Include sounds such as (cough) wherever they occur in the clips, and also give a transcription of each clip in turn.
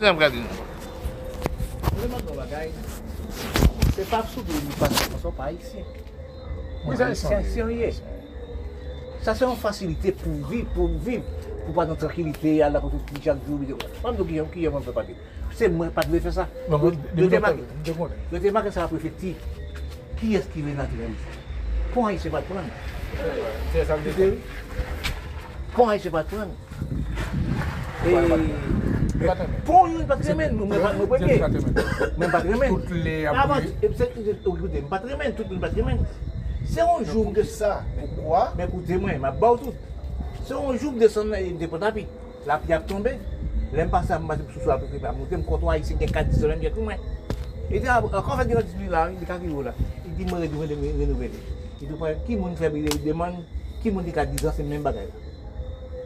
Mwen mwen gade nou. Mwen mwen mwen bagay. Se pa sou do nou pasi, mwen son pa isi. Mwen an sen serye. Sa se yon fasilite pou viv, pou viv. Pou pa nan trakilite, ala pou ki chak jou. Mwen mwen ki yon ki yon mwen fè pati. Se mwen pati mwen fè sa. De te maki. De te maki sa la prefekti. Ki eski mè naturalise? Pon a yon se bat pran. Se sa mwen de te. Pon a yon se bat pran. E... Patrimoine. Toutes les Avant, abonnés. écoutez, patrimoine, tout jour de ça. Pourquoi? Mais écoutez-moi, ma barre tout. C'est un jour de son de potapi. La pluie a tombé. L'aime pas ça, m'a dit sous la pluie a monté, me comptoir ici, il y a 4 10 bien tout moi. Et dit quand fait dans celui là, il dit qu'il là? Il dit moi je vais renouveler. Il dit qui moun fait il demande qui moun dit qu'à 10 ans c'est même bagaille.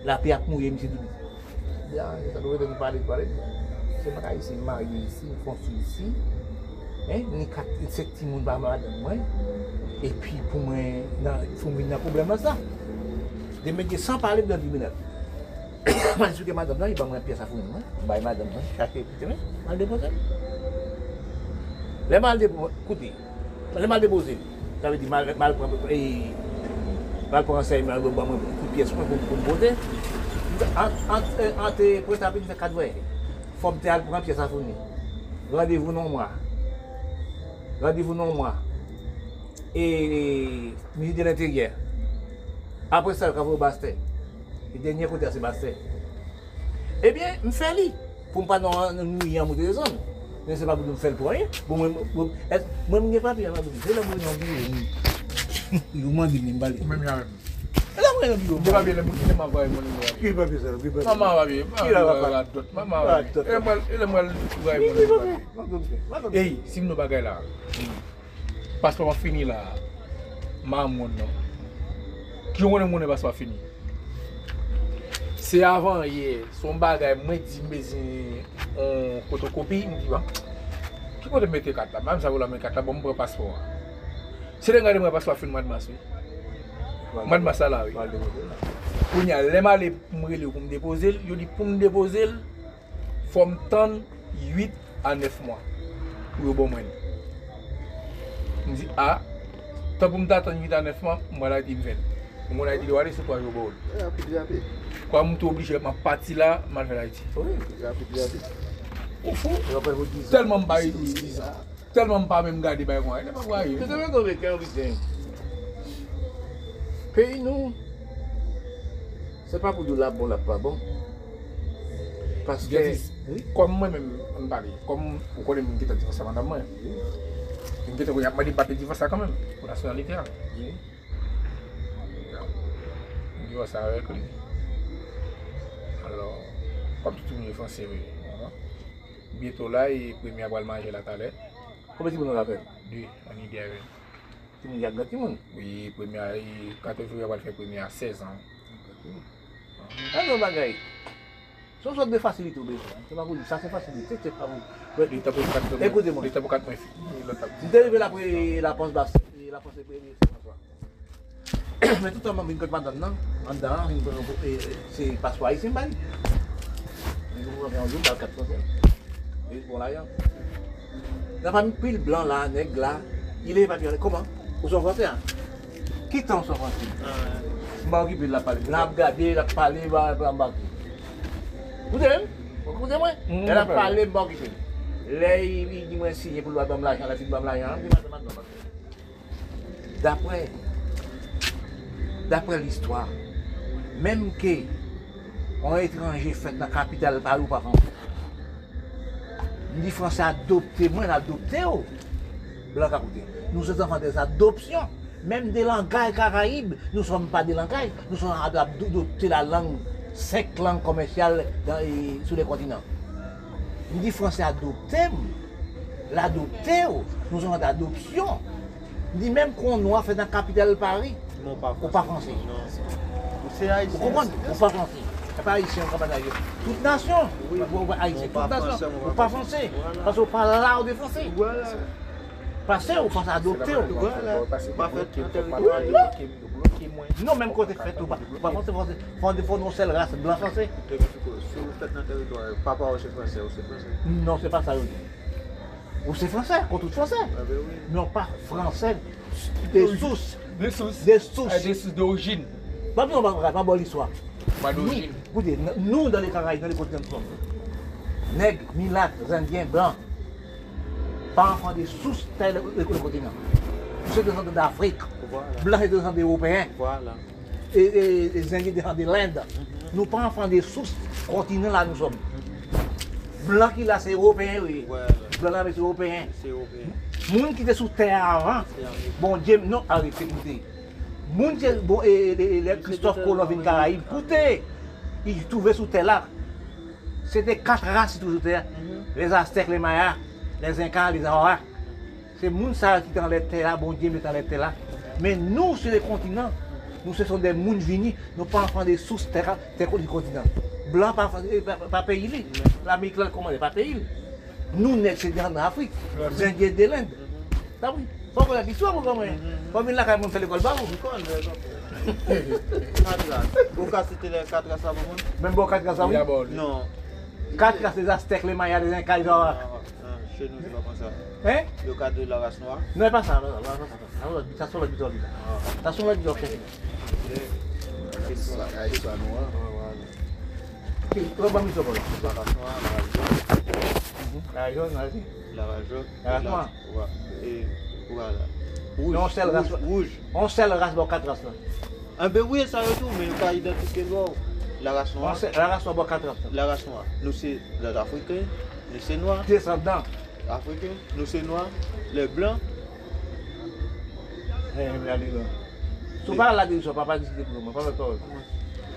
La pluie a mouillé ya, sa do we den pale pale, se baka yi se marye yisi, yi fonsi yisi, ni kat sek ti moun ba mwa den mwen, epi pou mwen foun vin nan problem la sa. De menje san pale blan tribunal. Mwen sou ke madame nan, yi ba mwen piye sa foun mwen, bay madame nan, chake pite men, mal depose. Le mal depose, koute, le mal depose, sa ve di mal pran, mal pran se, mal pran se, mal pran se, mal pran se, Ante prestapi di fe kadwe, fom te al pou an piye sa founi. Radevou non mwa. Radevou non mwa. E misi de l'interier. Apre sa, kavou baste. E denye kote a se baste. Ebyen, m fè li. Pou m pa nan nou yon mouti de zon. Men se pa pou m fè l pou an. Mwen m nye papi an. Mwen m nye papi an. Mwen m nye papi an. yon bigo? Mwen wabye le mwen wabye mwen mwen. Ki wabye sa? Mwen e wabye. Ki wabye? Mwen wabye. Mwen wabye. Eyi, si mwen bagay la, paswa mwen fini la, ma mwen nan. Ki yon mwen mwen paswa fini. Se avan ye, son bagay mwen di mezi an kotokopi, mwen di ba, bon, ki kote mwen te kat la? Mwen sa wou la mwen kat la, bon, mwen mwen paswa. Se den gade mwen paswa fini mwen mwen sou. Mad masala we. Koun ya lema le mre li yo koum depoze l, yo di koum depoze l, fòm tan 8 a 9 mwa. Ou yo bon mwen. M di a, tan pou m ta tan 8 a 9 mwa, m wala di m ven. M wala di wale se to a yo bon. Eh, e, api di api. Kwa m tou oblige ma pati la, man ven la iti. Oye, api di api. Ou fò, telman m bayi 10 an. Telman m pa e men m gade bayi mwa. E, ne pa mwa yo. E. Te te men kon veke an witen. peyi nou, se pa pou do la bon la pa bon. Paske, kom mwen men mbari, kom ou konen mwen geta divasa mandan mwen, mwen geta kwen apman di pati divasa kanmen, pou nasyonalite an. Mwen divasa avek li. Alors, kom touti mwen fonse mwen, bieto la, e premye agwal manje la taler. Kome ti mwen an apel? Dwi, an ide aven. Trinidad ganti moun? Oui, premye (coughs) a, kato joure wale fè premye a 16 an. An nou bagay, son sot de fasilite ou bejè. Se ma kou di, sa se fasilite, se pa moun. Li tapou 4 moun. Ekoute moun. Li tapou 4 moun. Li derive la pre, la pons bas, la pons e premye, se pa swa. Men tout an man bin kote madan nan, an dan, se paswa yi sin bali. Yon pou an joun, dal 4 konsen. Yon pou la yan. La fami pil blan la, neg la, ilè papyon, koman? Ou son fransè an? Kitan ou son fransè? Euh. Mba ou ki pe la pale. Lap gade, lap pale, mba ou ki. Koute m? Koute mwen? Lap pale, mba ou ki pe. Le yi di mwen siye pou lwa bam la jan, la fi bam la jan, mwen mwen mwen mwen. Dapre, dapre l'histoire, menm ke an etranje fèt nan kapital par ou pa fransè, mwen di fransè adopte, mwen adopte ou, blan kapote. Nous sommes enfants des adoptions. Même des langages caraïbes, nous ne sommes pas des langages, nous sommes adoptés la langue, cinq langues commerciales dans, et- sur les continents. Nous dit français adopté, l'adopté, nous sommes d'adoption. Nous dit même qu'on noir fait dans la capitale Paris, Non, pas ou pas français. C'est haïtien. Vous comprenez? Ou pas français. C'est pas haïtien, on pas d'ailleurs. Toute nation, Oui. haïtien, toute nation, français, ou pas français. Parce qu'on parle là de français. Voilà. Passé ou pas adopté. ou- tout territoire. bloqué, bloqué, marke mwen. Non, menm kote fèt ou pa. Se fòn de fòn non sel blan. Te fiko, si ou fèt nan teritwa, papa ou se fransè, ou se fransè. Non, se pa sa yo di. Ou se fransè, kon tout fransè. Ah ben oui. Non, pa fransè. De sous. De sous. De sous. Ah, De sous d'origine. Pa pi non bon l'histoire. Pas Nous, d'origine. dans les Caraïbes, dans les continents, nous sommes nègres, mulâtres, indiens, enfants des sous tel le, continent. Descendants d'Afrique, blancs et descendants d'Européens, Voilà. et, les Indiens de l'Inde. Nous pas enfants des sous continents là nous sommes. Blancs qui là c'est Européens, oui. Voilà. Blancs là c'est Européens. C'est européen. Moun qui était sous terre avant, bon Dieu, non, arrêtez, écoutez. Moun qui, bon, Christophe Colomb vient Caraïbes, écoutez, il trouvait sous terre là. C'était quatre races sous terre. Les Aztèques, les Mayas, les Incas, les Arawaks. C'est moun ça qui dans les terres là, bon Dieu met dans les terres là. Mais nous, sur les continents, nous ce sont des moun vinis, nous pas enfants des sous terre, terre du continent. Blanc, pas, eh, pas, pas pays, l'Amérique là, comment pas pays. Nous, nègres, c'est dans l'Afrique, les Indiens de l'Inde. Ça oui. Faut qu'on a l'histoire, quand même, l'école bas, Vous connaissez, Quatre races. (laughs) Vous cassez les quatre races avant moi? même bon, quatre races, ça oui. D'abord. Non. Quatre races, les Aztèques, les Mayas, les Incas, Chez nous, c'est pas comme ça. Hein? Le cadre de la race noire. Non, pas ça, non, non, ça sont les bizarres, là. Ça C'est la noire. Trop bon, monsieur, voilà. La race noire, la. La. La. La et noire. c'est la rouge, rouge. On sait le race, bon, quatre races, là. Ben oui, ça et tout, mais pas identifier l'or. La race On noire. sait, la race, bon, quatre races, là. La race noire. Nous, c'est les Africains. Les c'est noirs. Descendants. Africains. Nous, c'est noirs. Les blancs. Eh, regardez, là. Si on parle là de papa dit pour moi, pas de parole.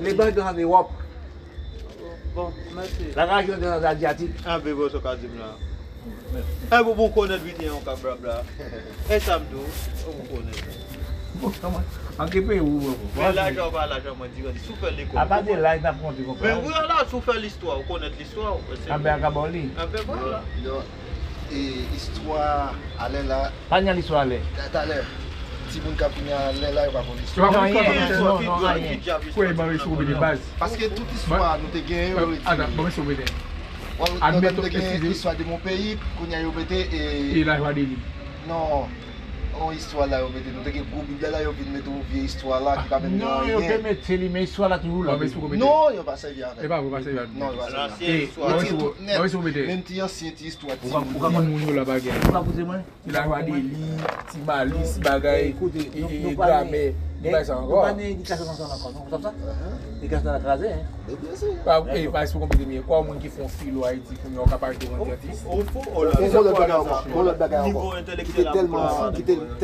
Les blancs sont Wop, Bon, merci. la l'Asiatique. Bébé cas de là. Un bon bon connaître bien on cabra bla. (laughs) Et samedi, connaît. Bon, comment? En quel pays où Mais l'argent l'argent moi dire souffrir l'école. À part de là, il n'a pas compté Mais l'histoire, on connaît l'histoire. Ah ben, à Gaboli. Un peu voilà. E histwa ale la... Panyan histwa ale? Tale, ti moun kap vinyan ale la yo pa kon histwa. Nan yen, kwen yon mwen soube de baz. Paske tout histwa nou te gen yo... Adan, mwen soube de. Wan nou te gen histwa de moun peyi, kwen yon yo bete e... E la jwa de li. Non. an histwa la yo mette nou, teke kou biblia la yo vin mette ou vie histwa la ki kamen non, nan yon. Non, yo ke mette li, men histwa la toujou la. Non, yo pa sevi avè. E eh, pa, yo pa sevi avè. Non, yo pa sevi avè. Mèm ti yon sien ti histwa ti. Ou ka moun moun yo la bagay. Ou ka pote mwen? Ti la wade li, ti mali, ti bagay, kote, e, e, e, Mwen di klas nan akon, mwen sap sa? Di klas nan akraze, he? E bien se. E, pa espo komple de miye, kwa mwen ki fon filo a iti pou mwen yo kapaj de mwen jati? Ou fo, ou la. Ou lot bagay ankon, ou lot bagay ankon. Ki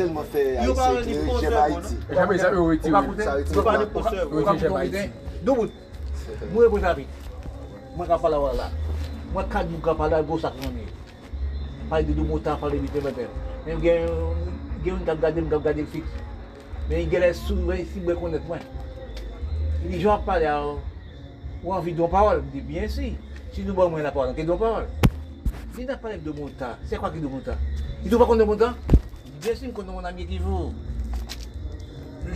telman fe a iti, ki jem a iti. E jame jame ou iti ou. Ou pa ne poseur. Ou iti jem a iti. Dobout, mwen repos api. Mwen ka pala wala. Mwen kan di mwen ka pala, go sak nan e. Pali de dou moutan, pali de biten beten. Mwen gen, gen mwen kap gade, mwen kap gade fik. Mais il y a les sous, si vous connaissez moi. Il dit, je vais parler à ou envie de parole? Je dis, bien si. Si nous avons la parole, qu'est-ce que parole Il n'a pas de montant. C'est quoi qui est de montant Il ne doit pas connaître de montant Il dit, bien sûr, je connais mon ami qui vous.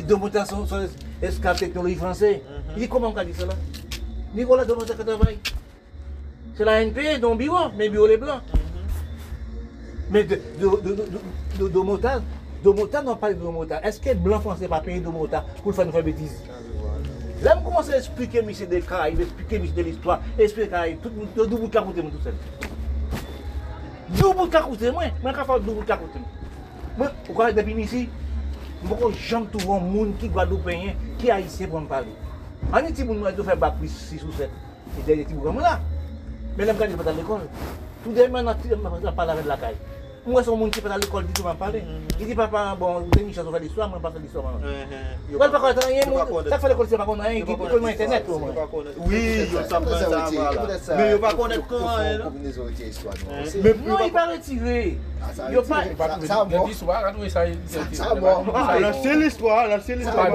Deux montants sont, sont esclaves technologie français. Il dit comment on a dit cela? Nicolas demande à travail. C'est la NP, dans le bureau, mais bureau les blancs. Mais de, de, de, de, de, de Domota, Domota pas. Est-ce que les blancs français pas payé Domota pour faire une bêtise? Là, je commence à expliquer, monsieur des Caraïbes, expliquer, monsieur de l'histoire, expliquer, tout le monde, double. Double moi, je faire double depuis ici, je ne jamais trouver un monde qui guadeloupéen, qui pour me parler. On est petit monde, doit faire bac plus 6 ou 7. Et derrière, petit monde, là. Mais là, je vais pas l'école. Tout parle avec la caille. Mwen son moun ki pata l'ekol di tou mwen pale. Di di papa, bon, ou te mi chanson fè l'histoire, mwen pa fè l'histoire anon. Wèl pa kontan yè moun, tak fè l'ekol se pa kontan yè, ki l'ekol mwen internet ou mwen. Oui, yo sa mwen sa wala. Men yo pa konnen kon an yè nan. Non, yè pa retire. Yo pa... Sa mwen. Sa mwen. Lansè l'histoire, lansè l'histoire.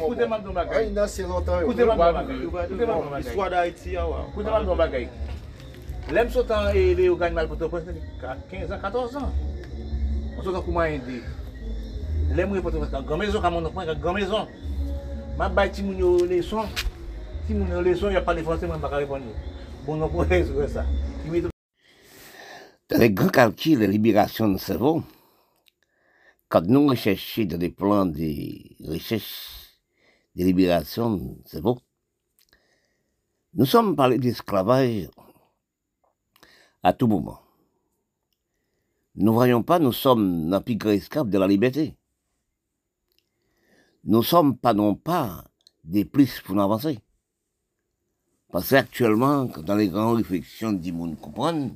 Koute man don bagay. Koute man don bagay. Koute man don bagay. Se yo. Les gagne mal pour te prendre 15 ans, 14 ans. On saute comment aider. Lè mwen repote mwen kan maison, kan mon enfant, kan maison. Ma bay ti moun yo leçon. Si moun yo leçon, yo. Bon, sur ça. Il met Dans les grands calculs de libération du cerveau, quand nous recherchons dans les plans de recherche de libération du cerveau, nous sommes parlé d'esclavage à tout moment. Nous ne voyons pas, nous sommes dans grand esclave de la liberté. Nous ne sommes pas non pas des plus pour avancer. Parce qu'actuellement, dans les grandes réflexions du monde comprendre,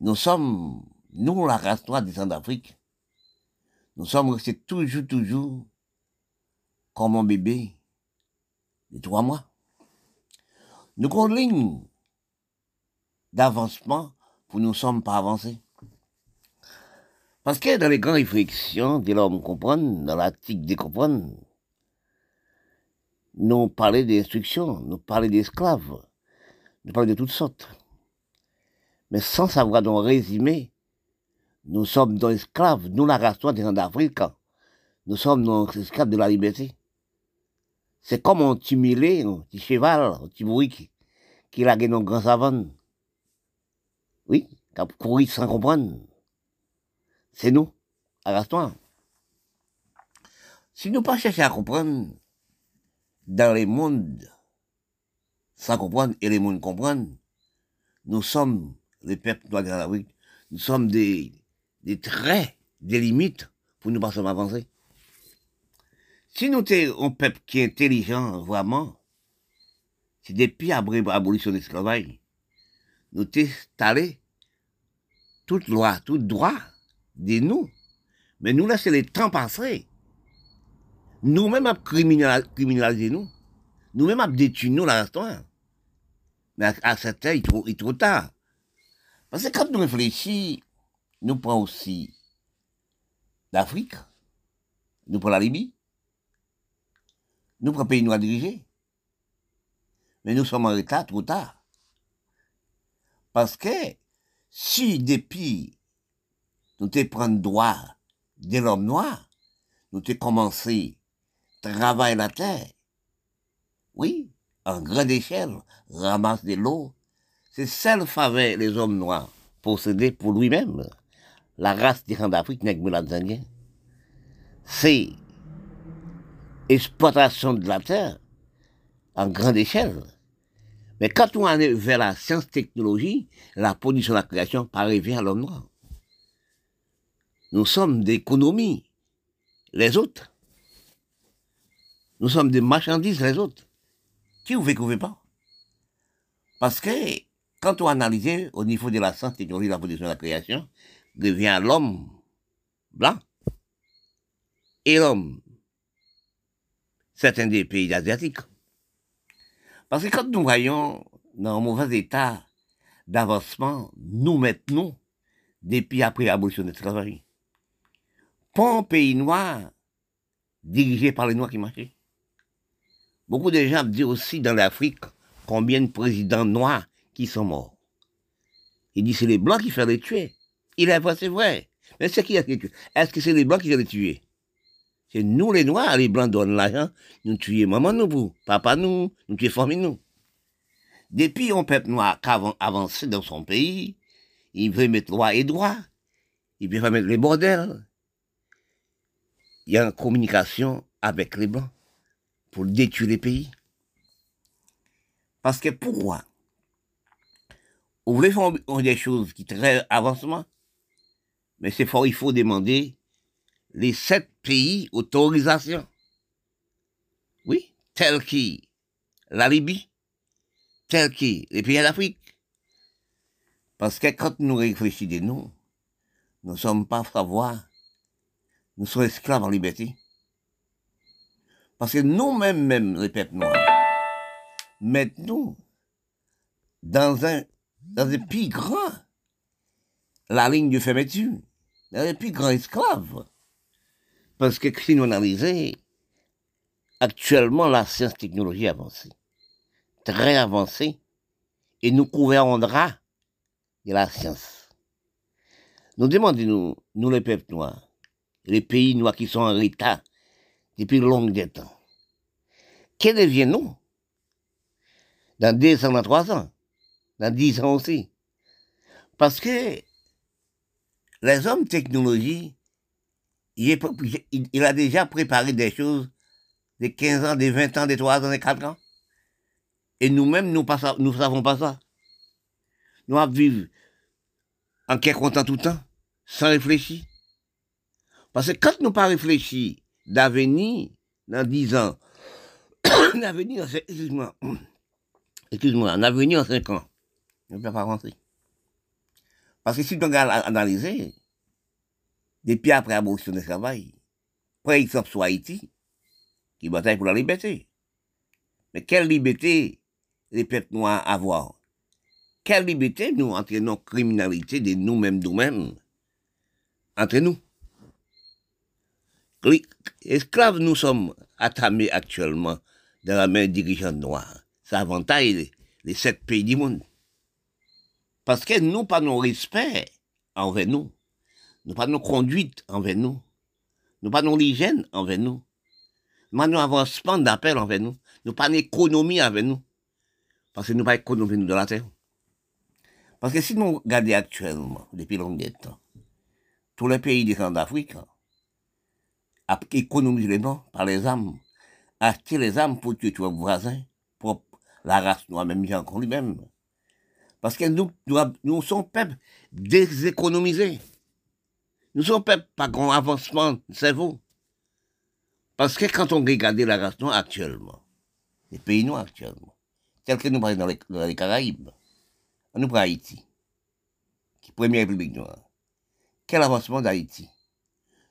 nous sommes, nous, la race noire des d'Afrique, nous sommes restés toujours, toujours comme un bébé de trois mois. Nous ligne d'avancement pour nous sommes pas avancés. Parce que dans les grandes réflexions de l'homme comprendre, dans l'article de comprendre, nous parlait d'instruction, nous parlait d'esclaves, nous parlait de toutes sortes. Mais sans savoir dans résumé, nous sommes des esclaves, nous la race des gens d'Afrique, nous sommes des esclaves de la liberté. C'est comme un petit mulet, un petit cheval, un petit bruit qui, qui a nos grands savants. Oui, qui a couru sans comprendre. C'est nous, à race Si nous pas chercher à comprendre, dans les mondes, sans comprendre, et les mondes comprennent, nous sommes, les peuples noirs de l'Afrique, nous sommes des, des traits, des limites pour nous pas avancer. Si nous sommes un peuple qui est intelligent, vraiment, c'est depuis l'abolition de l'esclavage, nous installés toute loi, tout droit de nous. Mais nous laissons le temps passer. Nous-mêmes, avons criminalisé nous. Nous-mêmes, avons détruit nous la histoire. Mais à, ce temps, il est, trop, tard. Parce que quand nous réfléchissons, nous prenons aussi l'Afrique, nous prenons la Libye, nous prenons le pays noir dirigé. Mais nous sommes en retard trop tard. Parce que si depuis nous te prenons droit de l'homme noir, nous te commencé travaille la terre. Oui, en grande échelle, ramasse de l'eau. C'est celle faveur les hommes noirs posséder pour lui-même. La race des gens d'Afrique n'est que C'est exploitation de la terre en grande échelle. Mais quand on est vers la science-technologie, la production de la création parvient à l'homme noir. Nous sommes d'économie. Les autres, nous sommes des marchandises les autres. Qui vous fait pas? Parce que quand on analyse au niveau de la science, technologie, la production de la création, devient l'homme blanc et l'homme certains des pays asiatiques. Parce que quand nous voyons dans un mauvais état d'avancement, nous maintenant, depuis après l'abolition de l'esclavage, pas un pays noir dirigé par les noirs qui marchaient. Beaucoup de gens disent aussi dans l'Afrique combien de présidents noirs qui sont morts. Ils disent c'est les blancs qui font les tuer. Il est vrai, c'est vrai. Mais c'est qui a tué? Est-ce que c'est les blancs qui les tuer? C'est nous les noirs, les blancs donnent l'argent, nous tuons maman nous, vous, papa nous, nous tuons famille nous. Depuis un peuple noir qui avancé dans son pays, il veut mettre loi et droit, il veut mettre les bordels. Il y a une communication avec les blancs pour détruire les pays. Parce que pourquoi? Vous voulez faire des choses qui très avancement, mais c'est fort, il faut demander les sept pays autorisation. Oui, tel qui la Libye, tel qui les pays d'Afrique. Parce que quand nous réfléchissons, nous, ne sommes pas savoir, nous sommes esclaves en liberté. Parce que nous-mêmes, même, les peuples noirs, mettons dans un, dans un plus grand, la ligne de fermeture, dans un plus grand esclave. Parce que si nous analysons, actuellement, la science-technologie avancée, très avancée, et nous gouvernera de la science. Nous demandons, nous, les peuples noirs, les pays noirs qui sont en état depuis longue des temps. Que deviennent-nous Dans deux ans, dans trois ans, dans dix ans aussi? Parce que les hommes technologie, il, a déjà préparé des choses de 15 ans, de 20 ans, de 3 ans, de 4 ans. Et nous-mêmes, nous ne savons pas ça. Nous allons vivre en quelque content tout le temps, sans réfléchir. Parce que quand nous pas réfléchir d'avenir, dans 10 ans, (coughs) d'avenir, (coughs) en excuse-moi, excuse-moi, un avenir en 5 ans, on ne peut pas avancer. Parce que si on regarde analyser, depuis après l'abolition du travail, par exemple sur Haïti, qui bataille pour la liberté. Mais quelle liberté les peuples noirs avoir? Quelle liberté nous entraînons criminalité de nous-mêmes, nous-mêmes, entre nous? Esclaves, nous sommes attamés actuellement dans la main dirigeante noire. Ça avantage les, les sept pays du monde. Parce que nous, pas nos respect envers nous. Nous pas nos conduite envers nous. Nous pas nos hygiène envers nous. Nous pas nos avancement d'appel envers nous. Nous pas économie avec nous. Parce que nous pas économie nous de la terre. Parce que si nous regardons actuellement, depuis longtemps tous les pays centre d'Afrique, a économisé les blancs par les âmes, acheter les âmes pour tuer tuer voisins, pour la race noire, même encore lui-même. Parce que nous, nous, nous sommes peuple déséconomisés. Nous sommes peuple pas grand avancement de cerveau. Parce que quand on regarde la race noire actuellement, les pays noirs actuellement, tels que nous parlons dans les, Caraïbes, nous prenons Haïti, qui est première république noire. Quel avancement d'Haïti?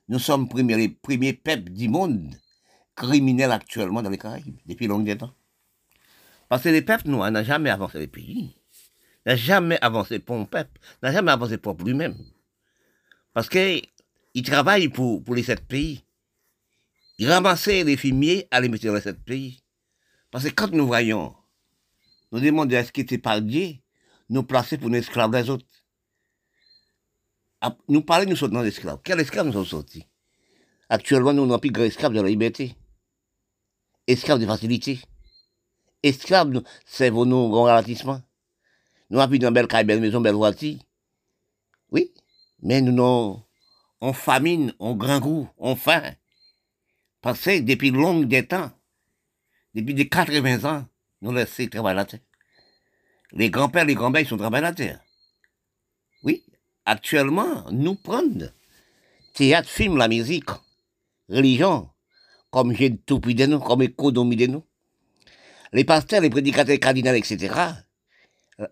Nous sommes premiers, les premiers peuples du monde criminels actuellement dans les Caraïbes, depuis longtemps temps. Parce que les peuples noirs n'ont jamais avancé les pays, n'ont jamais avancé pour un peuple, n'ont jamais avancé pour lui-même. Parce qu'ils travaillent pour, pour les sept pays. Ils ramassaient les fumiers à les mettre dans les sept pays. Parce que quand nous voyons, nous demandons à ce qui était par nous placer pour nos esclaves des autres. Nous parlons, nous sommes dans l'esclave. Quel esclave nous sommes sortis? Actuellement, nous n'avons plus grand esclave de la liberté. Esclave de facilité. Esclave, nous, c'est vos nous grand ralentissement. Nous avons plus dans belle caille, belle maison, belle voiture. Oui, mais nous n'avons, on famine, on grand goût, on faim. Parce que depuis longue des temps, depuis des 80 ans, nous laissons travailler la terre. Les grands-pères, les grands-mères, ils sont travaillés la terre. Oui, actuellement, nous prenons théâtre, film, la musique, religion, comme j'ai tout de nous, comme économie de nous. Les pasteurs, les prédicateurs cardinaux, etc., euh,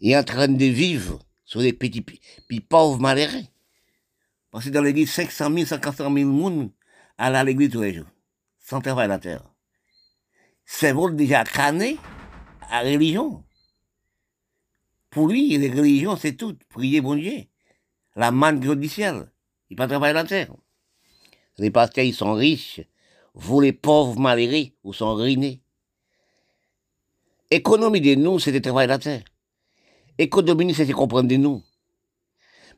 ils sont en train de vivre sur des petits, petits pauvres malheureux. Parce que dans l'église, 500 000, 500 000 personnes allaient à l'église tous les jours, sans travail la terre. C'est vous déjà cané à religion. Pour lui, les religions, c'est tout. Prier bon Dieu. La manne du ciel. Il pas travailler la terre. Les pasteurs, ils sont riches. Vous, les pauvres malheureux, vous sont ruinés. Économie de nous, c'est de travailler la terre. Économie, c'est comprendre de nous.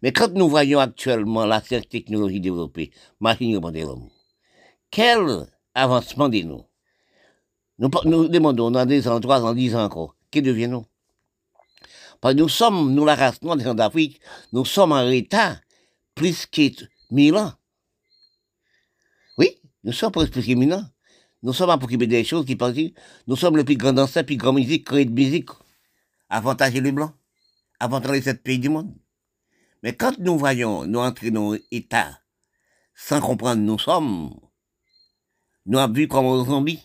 Mais quand nous voyons actuellement la technologie développée, machine de l'homme, quel avancement de nous nous, demandons dans deux ans, trois ans, dix ans encore, que deviennent-nous Parce que nous sommes, nous la race noire des d'Afrique, nous sommes en état plus que mille ans. Oui, nous sommes plus que mille ans. Nous sommes à s'occuper des choses qui pensent, nous sommes le plus grand danseur, plus grand musique, créé de musique. Avantager les blancs, avantager les sept pays du monde. Mais quand nous voyons, nous entrer dans l'état, sans comprendre nous sommes, nous avons vu comme un zombie.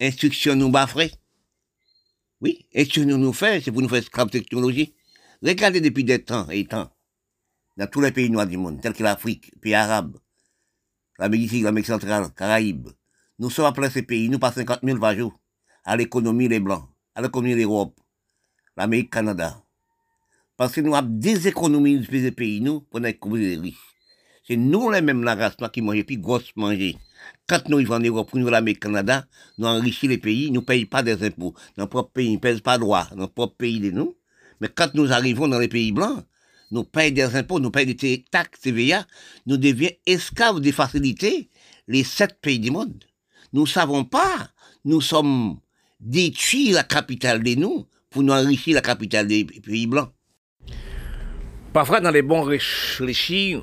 Instruction nous baffrer. Oui, instruction nous fait, c'est pour nous faire esclaves technologie. Regardez depuis des temps et temps, dans tous les pays noirs du monde, tels que l'Afrique, pays arabes, l'Amérique, l'Amérique centrale, Caraïbes. Nous sommes après ces pays, nous passons 50 000 par jour à l'économie les Blancs, à l'économie l'Europe, l'Amérique, Canada. Parce que nous avons des économies pays, nous, pour être les riches. C'est nous les mêmes la race noire qui mangeons, puis grosse manger. Quand nous vivons en Europe, nous l'Amérique, Canada, nous enrichissons les pays, nous ne payons pas des impôts. Dans notre pays, nous ne payons pas droit, dans notre pays de nous. Mais quand nous arrivons dans les pays blancs, nous payons des impôts, nous payons des taxes TVA, nous devions esclaves des facilités, les sept pays du monde. Nous savons pas, nous sommes détruits la capitale de nous pour nous enrichir la capitale des pays blancs. Parfois, dans les bons réfléchis,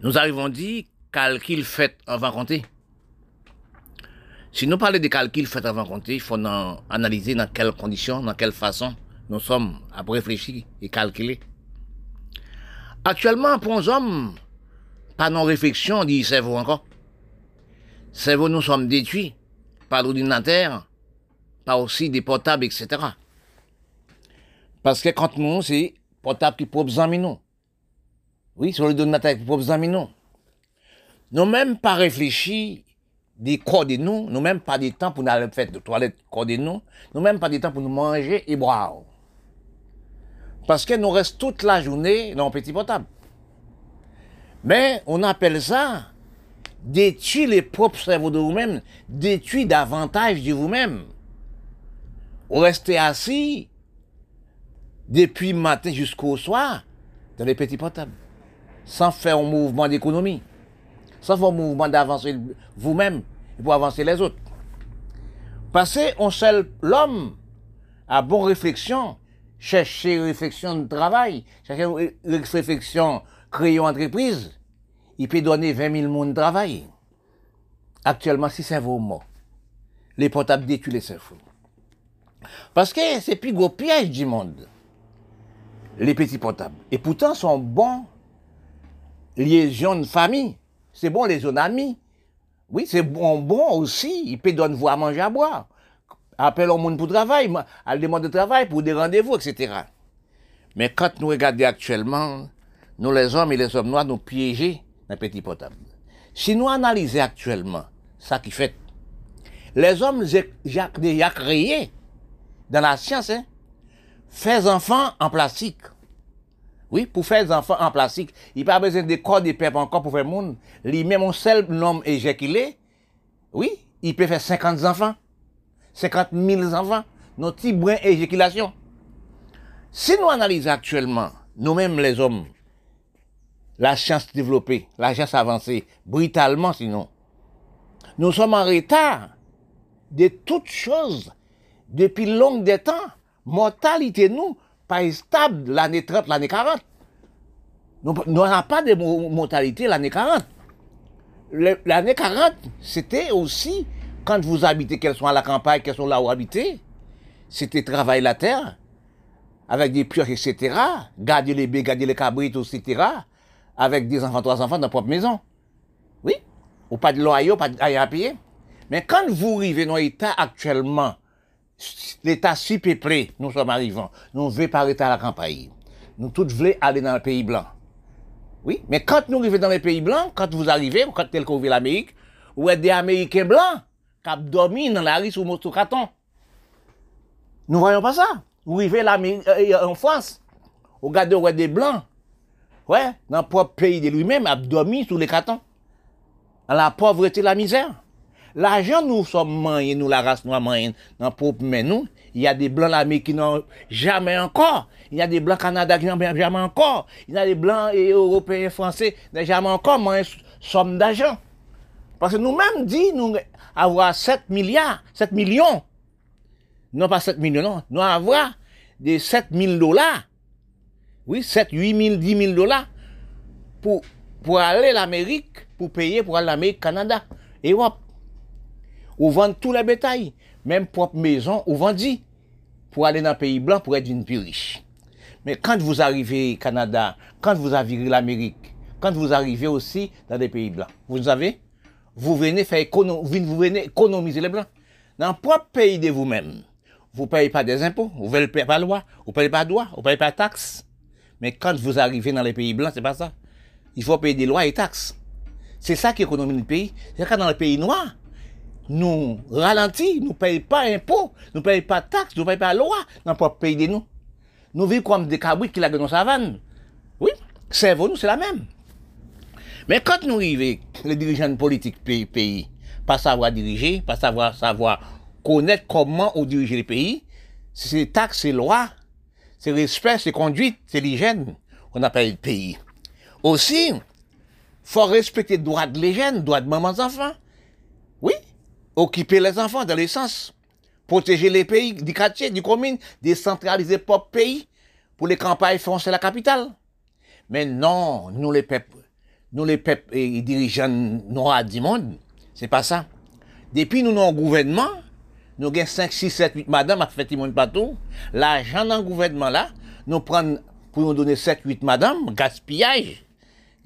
nous arrivons à dire calcul fait avant compter. Si nous parlons des calculs faits avant compter, il faut analyser dans quelles conditions, dans quelle façon nous sommes à réfléchir et calculer. Actuellement, pour nous hommes, pas non réflexion, dit cerveau encore. Cerveau, nous sommes détruits par l'ordinateur, pas aussi des portables, etc. Parce que quand nous, c'est portable qui propre besoin nous. Oui, sur l'ordinateur qui propre besoin nous. Nous même pas réfléchi des de nous, nous même pas des temps pour nous faire de toilette de nous, nous même pas des temps pour nous manger et boire. Parce que nous restons toute la journée dans un petit portable. Mais on appelle ça détruire les propres cerveaux de vous-même, détruire davantage de vous-même. Vous restez assis depuis matin jusqu'au soir dans les petits portables, sans faire un mouvement d'économie, sans faire un mouvement d'avancer vous-même pour avancer les autres. Parce qu'on seul l'homme à bonne réflexion, chercher réflexion de travail, chercher réflexion, créer une entreprise, il peut donner 20 000 monde de travail. Actuellement, si c'est vos mots, les portables détruisent les cerveaux. Parce que c'est plus gros piège du monde, les petits portables. Et pourtant, sont bons liaisons de famille. C'est bon les zones amis. Oui, c'est bon, bon aussi. Il peut donner vous à manger, à boire. Appelle au monde pour travail, à la demande de travail, pour des rendez-vous, etc. Mais quand nous regardons actuellement, nous les hommes et les hommes noirs nous piégés dans les petits portables. Si nous analysons actuellement ça qui fait, les hommes déjà créé dans la science, hein, faire enfants en plastique. Oui, pour faire des enfants en plastique, il n'y a pas besoin de corps de peuple encore pour faire monde. Lui-même, un seul homme éjaculé, oui, il peut faire 50 enfants. 50 000 enfants. Nos petits brins éjaculation. Si nous analysons actuellement, nous-mêmes les hommes, la science développée, la science avancée, brutalement sinon, nous sommes en retard de toutes choses depuis longue des temps. Mortalité, nous, pas stable l'année 30, l'année 40. Nous n'aurons pas de mortalité l'année 40. L'année 40, c'était aussi quand vous habitez, qu'elles sont à la campagne, qu'elles sont là où habitez, c'était travailler la terre, avec des pioches, etc., garder les baies, garder les cabrites, etc., avec des enfants, trois enfants dans la propre maison. Oui, ou pas de loyer, pas de à payer. Mais quand vous arrivez dans l'état actuellement, l'état si peuplé, nous sommes arrivants, nous voulons pas arrêter à la campagne. Nous tous voulons aller dans le pays blanc. Oui, mais quand nous arrivons dans les pays blancs, quand vous arrivez, quand tel qu'on vit l'Amérique, vous êtes des Américains blancs qui dormi dans la rue sous mon carton. Nous voyons pas ça. Vous arrivez en France, vous regardez des blancs, ouais, dans le propre pays de lui-même, a dormi sous les cartons. La pauvreté, la misère. L'argent, nous sommes moyens, nous, la race noire moyenne, dans propre mais nous, il y a des blancs l'Amérique qui n'ont jamais encore. Il y a des blancs Canada qui n'ont jamais encore. Il y a des blancs et européens, français, qui n'ont jamais encore moins somme d'argent. Parce que nous-mêmes dit nous avoir 7 milliards, 7 millions. Non pas 7 millions, non. Nous avoir des 7 000 dollars. Oui, 7, 8 000, 10 000 dollars pour, pour aller l'Amérique, pour payer pour aller l'Amérique, Canada, Europe. Ou vendre tous les bétails, même propre maison, ou vendit pour aller dans le pays blanc pour être une plus riche. Mais quand vous arrivez au Canada, quand vous arrivez l'Amérique, quand vous arrivez aussi dans des pays blancs, vous savez, vous venez faire vous venez économiser les blancs. Dans le propre pays de vous-même, vous ne payez pas des impôts, vous ne payez pas loi, vous ne payez pas de droits, vous ne payez pas taxes. Mais quand vous arrivez dans les pays blancs, c'est pas ça. Il faut payer des lois et taxes. C'est ça qui économise le pays. C'est quand dans les pays noirs, nous ralentissons, nous ne payons pas d'impôts, nous ne payons pas taxes, nous ne payons pas loi dans propre pays de nous. Nous vivons comme des cabris qui la dans savane. Oui, cerveau nous, c'est la même. Mais quand nous arrivons, les dirigeants politiques pays, pays, pas savoir diriger, pas savoir savoir connaître comment on dirige les pays, c'est taxes, c'est lois, c'est respect, c'est conduite, c'est l'hygiène. qu'on appelle le pays. Aussi, faut respecter le droit de le droit de maman enfants. Oui, occuper les enfants dans le sens. Protéger les pays, du quartier, du commune, décentraliser propre pays pour les campagnes foncer la capitale. Mais non, nous les peuples, nous les peuples et dirigeants noirs du monde, c'est pas ça. Depuis nous dans le gouvernement, nous avons 5, 6, 7, 8 madame à le monde partout. L'argent dans le gouvernement là, nous prenons pour nous donner 7, 8 madame, gaspillage.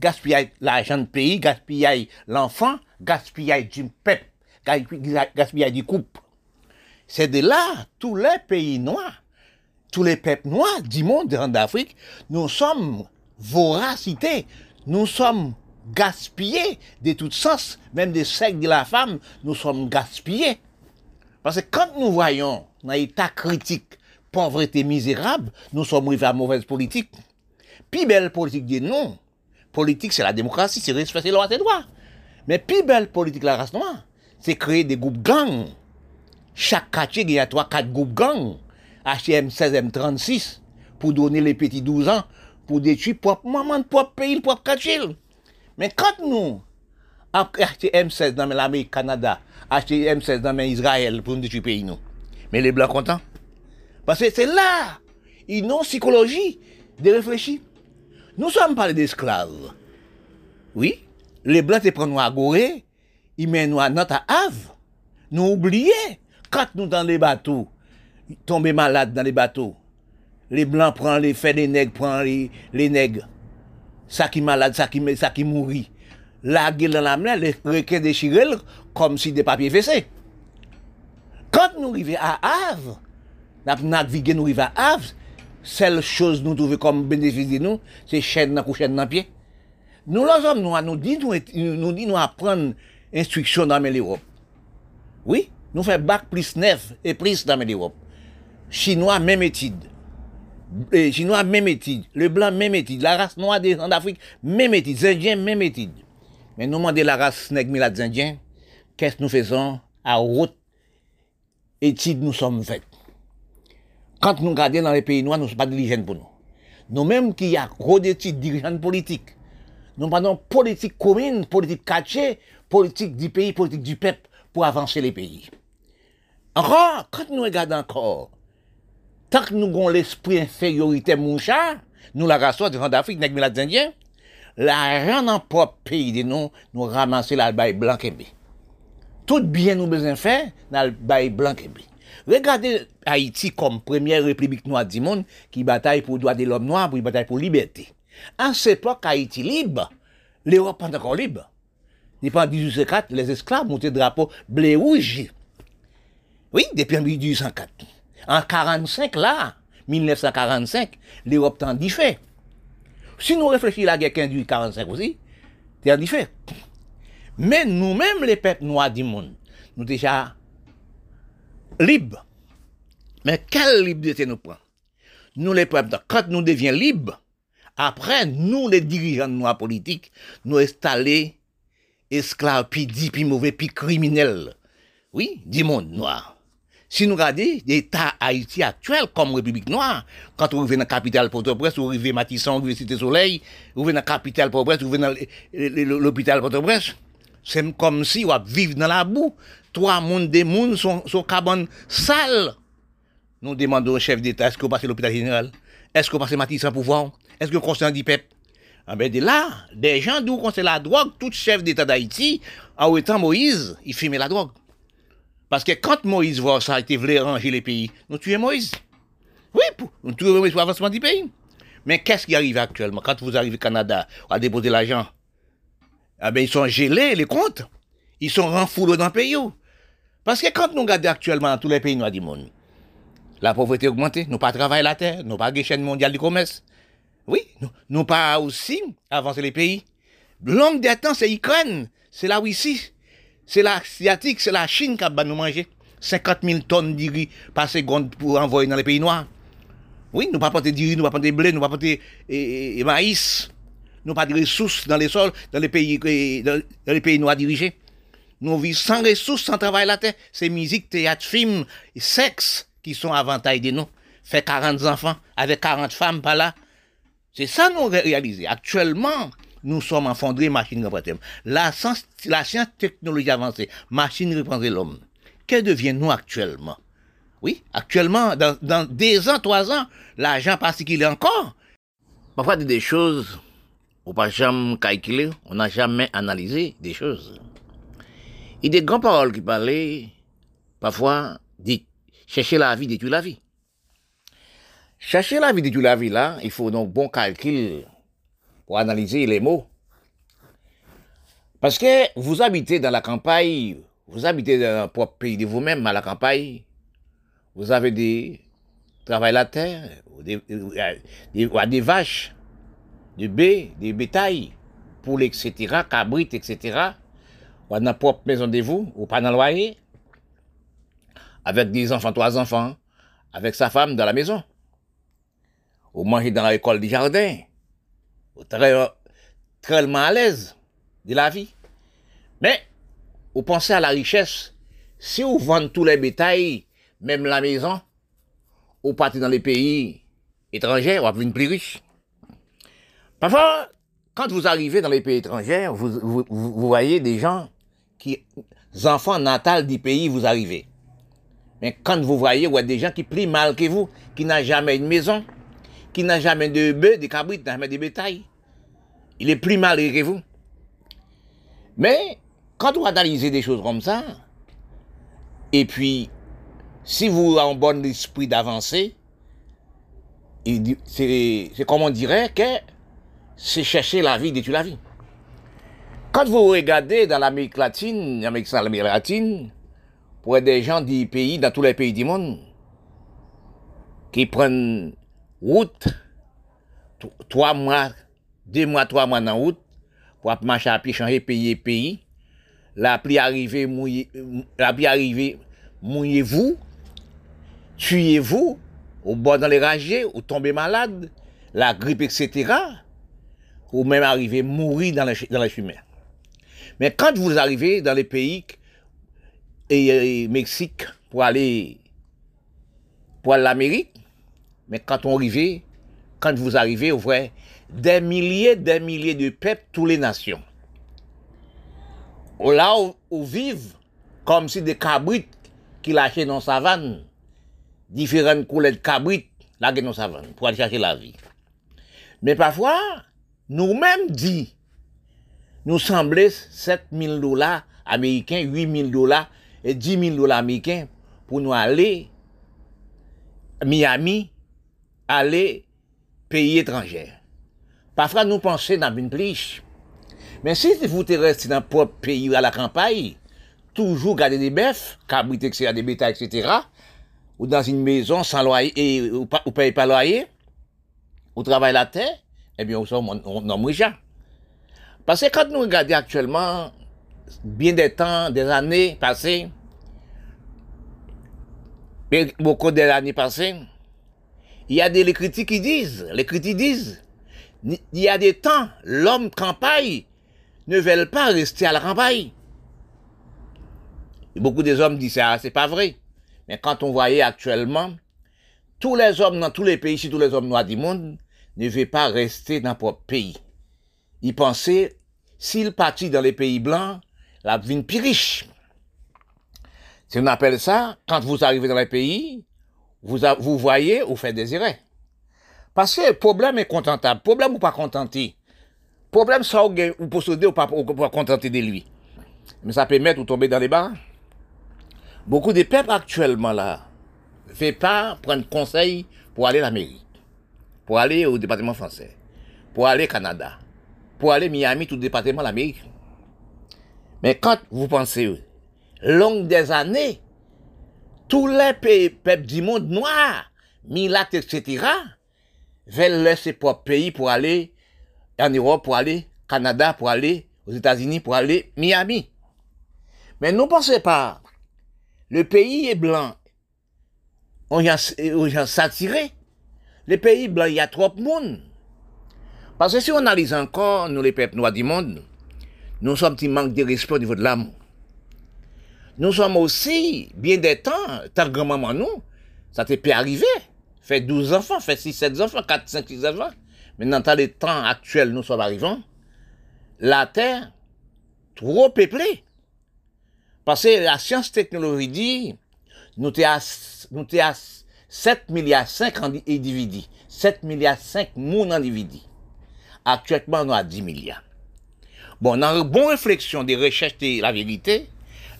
Gaspillage l'argent du pays, gaspillage l'enfant, gaspillage du peuple, gaspillage du couple. C'est de là, tous les pays noirs, tous les peuples noirs du monde en Afrique, nous sommes voracité, nous sommes gaspillés de tout sens, même des sexes de la femme, nous sommes gaspillés. Parce que quand nous voyons dans l'état critique, pauvreté misérable, nous sommes arrivés à mauvaise politique. Puis belle politique dit non. Politique, c'est la démocratie, c'est respecter les lois et droits. Mais puis belle politique, la race noire, c'est créer des groupes gangs. Chaque quartier, il y a trois, quatre groupes gangs. HM16, M36, pour donner les petits 12 ans, pour détruire propre maman, propre pays, propre quartier. Mais quand nous, après acheter M16 dans l'Amérique, Canada, acheter M16 dans Israël pour nous détruire pays, nous. Mais les Blancs contents. Parce que c'est là, ils ont psychologie de réfléchir. Nous sommes pas des esclaves. Oui, les Blancs te prennent à Gorée, ils mettent nous à notre Havre. Nous oublions, quand nous dans les bateaux, tomber malades dans les bateaux, les Blancs prennent les faits des nègres, prennent les, les nègres. Ça qui malade, ça qui, ça qui mourit. La gueule dans la mer, les requins déchirés comme si des papiers fessés. Quand nous arrivons à Havre, nous naviguons, nous à Havre, seule chose nous trouvons comme bénéfice de nous, c'est chaîne dans chaîne dans pied. Nous, les hommes, nous, nous dit, nous, nous nous apprendre instruction dans l'Europe. Oui, nous faisons bac plus 9 et plus dans l'Europe. Chinois, même étude. Les Chinois, même étude. Le blanc, même étude. La race noire des, en Afrique, même étude. Les Indiens, même étude. Mais nous demandons la race nègre des Indiens, qu'est-ce que nous faisons à route? Études nous sommes faites. Quand nous regardons dans les pays noirs, nous ne sommes pas diligents pour nous. Nous-mêmes qui y a gros d'études dirigeants politiques, nous parlons politique commune, politique quartier, politique du pays, politique du peuple pour avancer les pays. Encore, quand nous regardons encore, tant que nous avons l'esprit infériorité moucha, nous la race de d'Afrique, nègres les Indiens, l'argent dans propre pays de nous, nous ramasser la baille blanc et Tout bien nous besoin faire le bail blanc et Regardez Haïti comme première république noire du monde qui bataille pour les droits de l'homme noir, pour bataille pour la liberté. En cette époque, Haïti libre, l'Europe est encore libre. Depuis en 1804, les esclaves montaient drapeau bleu rouge. Oui, depuis en 1804. En 45, là, 1945, l'Europe t'en dit fait. Si nous réfléchissons à la guerre qu'induit 45 aussi, t'en dit fait. Mais nous-mêmes, les peuples noirs du monde, nous déjà libres. Mais quelle liberté nous prend? Nous, les peuples, quand nous devions libres, après, nous, les dirigeants noirs politiques, nous installer esclaves, puis dits, puis mauvais, puis criminels. Oui, du monde noir. Si nous regardons l'État Haïti actuel comme République noire, quand vous venez dans la capitale Port-au-Prince, vous arrivez Matisson, vous arrivez Cité Soleil, vous venez dans la capitale Port-au-Prince, vous venez dans l'hôpital Port-au-Prince, c'est comme si vous vivez dans la boue. Trois mondes des mondes sont, sont cabanes sales. Nous demandons au chef d'État, est-ce que vous passez l'hôpital général? Est-ce que vous passez Matisson pouvoir? Est-ce que conseillez du peuple? Ah ben de là, des gens d'où c'est la drogue, tout chef d'État d'Haïti, en étant Moïse, il fumait la drogue. Parce que quand Moïse voit ça, il voulait ranger les pays, nous tuons Moïse. Oui, nous tuons Moïse pour l'avancement du pays. Mais qu'est-ce qui arrive actuellement? Quand vous arrivez au Canada, à déposer l'argent, ah ben ils sont gelés, les comptes. Ils sont renfoulés dans le pays. Parce que quand nous regardons actuellement tous les pays noirs du monde, la pauvreté a augmenté, nous pas travailler la terre, nous pas de chaîne mondiale du commerce. Oui, nous, nous pas aussi avancer les pays. Longue temps, c'est l'Ukraine, c'est la Russie, c'est l'Asiatique, c'est la Chine qui va nous manger. 50 000 tonnes de riz par seconde pour envoyer dans les pays noirs. Oui, nous pas porter du riz, nous pas porter blé, nous pas porter et, maïs. Nous pas de ressources dans les sols, dans les pays, dans, les pays noirs dirigés. Nous vivons sans ressources, sans travail la terre. C'est musique, théâtre, film, sexe qui sont avantages de nous. Fait 40 enfants avec 40 femmes par là. C'est ça nous ré- réaliser. Actuellement, nous sommes enfondrés, machine représentée. La science, la science technologie avancée, machine représentée l'homme. Que devient-nous actuellement? Oui, actuellement, dans, dans deux ans, trois ans, l'argent parce qu'il est encore. Parfois, il y a des choses, on pas jamais calculer, on n'a jamais analysé des choses. Il y a des grandes paroles qui parlaient, parfois, dit, chercher la vie, détruire la vie. Chercher la vie, détruire la vie, là, il faut donc bon calcul pour analyser les mots. Parce que vous habitez dans la campagne, vous habitez dans un propre pays de vous-même, à la campagne, vous avez des travail la terre, des, des vaches, des baies, des bétails, poules, etc., cabrites, etc., ou dans la propre maison de vous, ou pas dans le loyer, avec des enfants, trois enfants, avec sa femme dans la maison. Ou manger dans l'école du jardin, ou très, très à l'aise de la vie. Mais, vous pensez à la richesse, si vous vendez tous les bétails, même la maison, ou partez dans les pays étrangers, vous devenir plus riche. Parfois, quand vous arrivez dans les pays étrangers, vous, vous, voyez des gens qui, enfants natals du pays, vous arrivez. Mais quand vous voyez, vous des gens qui plient mal que vous, qui n'ont jamais une maison, qui n'ont jamais de bœufs, de cabrites, jamais de bétail. Il est plus mal que vous. Mais, quand vous analysez des choses comme ça, et puis, si vous avez un bon esprit d'avancer, c'est comme on dirait que c'est chercher la vie, détruire la vie. Quand vous regardez dans l'Amérique latine, l'Amérique latine, pour des gens du pays, dans tous les pays du monde, qui prennent route, trois mois, deux mois, trois mois dans route, pour marcher à pied, changer pays pays, la pluie arrivée, mouillez, la pluie arrivée, mouillez-vous, tuez-vous, au bord dans les ragés, ou tombez malade, la grippe, etc., ou même arriver mourir dans ch- dans chemin. Mais quand vous arrivez dans les pays et, et Mexique pour aller pour l'Amérique, mais quand on arrive, quand vous arrivez, vous voyez des milliers, des milliers de peuples, toutes les nations. Là où, vivent comme si des cabrites qui lâchaient dans la savane, différentes couleurs de cabrites lâchées dans la savane pour aller chercher la vie. Mais parfois, nous-mêmes dit, nous semblait 7 000 dollars américains, 8 000 dollars et 10 000 dollars américains pour nous aller Miami, aller pays étrangers. Parfois, nous pensons dans une pliche. Mais si vous te restez dans propre pays à la campagne, toujours garder des bœufs, cabrites, etc., des etc., ou dans une maison sans loyer, et ou ne payez pas loyer, ou travaillez la terre, eh bien, vous sommes un riche. Parce que quand nous regardons actuellement, bien des temps, des années passées, beaucoup d'années passées, il y a des critiques qui disent, les critiques disent, il y a des temps, l'homme campagne ne veut pas rester à la campagne. Beaucoup des hommes disent ça, c'est pas vrai. Mais quand on voyait actuellement, tous les hommes dans tous les pays, si tous les hommes noirs du monde, ne veulent pas rester dans leur pays. Ils pensaient, s'ils partent dans les pays blancs, la vie plus riche. Si on appelle ça, quand vous arrivez dans les pays, vous, vous voyez, vous faites désirer? Parce que problème est contentable. Problème ou pas contenté. Problème, ça, ou ou posséder ou pas, ou pas contenter de lui. Mais ça peut mettre ou tomber dans les bas. Beaucoup de peuples actuellement là, ne fait pas prendre conseil pour aller à la mairie, pour aller au département français, pour aller au Canada, pour aller Miami, tout département de l'Amérique. Mais quand vous pensez, longue des années, tous les pays, peuples du monde noir, Milat, etc., veulent laisser propre pays pour aller en Europe, pour aller au Canada, pour aller aux États-Unis, pour aller Miami. Mais ne pensez pas, le pays est blanc, on a saturé. Le pays blanc, il y a trop de monde. Parce que si on analyse encore, nous les peuples noirs du monde, nous sommes qui manque de respect au niveau de l'amour. Nous sommes aussi, bien des temps, que grand-maman nous, ça t'est pu arriver. Fait 12 enfants, fait 6, 7 enfants, 4, 5, 6 enfants. maintenant, dans les temps actuels, nous sommes arrivés, la Terre, trop peuplée. Parce que la science-technologie dit, nous sommes à, t'es à 7 milliards 5 individus. 7 milliards 5 moun individus. Actuellement, nous à 10 milliards. Bon, dans une bonne réflexion des recherches de la vérité,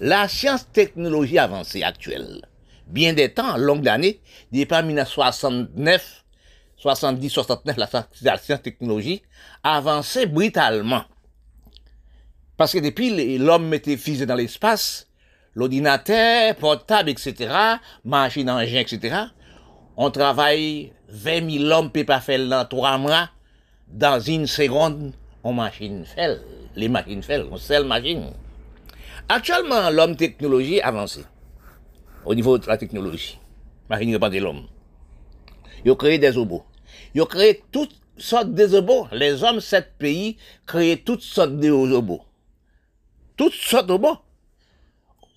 la science-technologie avancée actuelle, bien des temps, longue d'années, depuis 1969, 70, 69, la, science-technologie avançait brutalement. Parce que depuis l'homme mettait fusée dans l'espace, l'ordinateur, portable, etc., machine engin, etc., on travaille 20 000 hommes peut pas faire dans trois mois, dans une seconde, on machine fait, les machines fait, on seule machine. Actuellement, l'homme technologie avancé au niveau de la technologie. Machine pas de l'homme. Ils ont créé des robots. Ils ont créé toutes sortes de robots. Les hommes, sept pays, créé toutes sortes de robots. Toutes sortes de robots.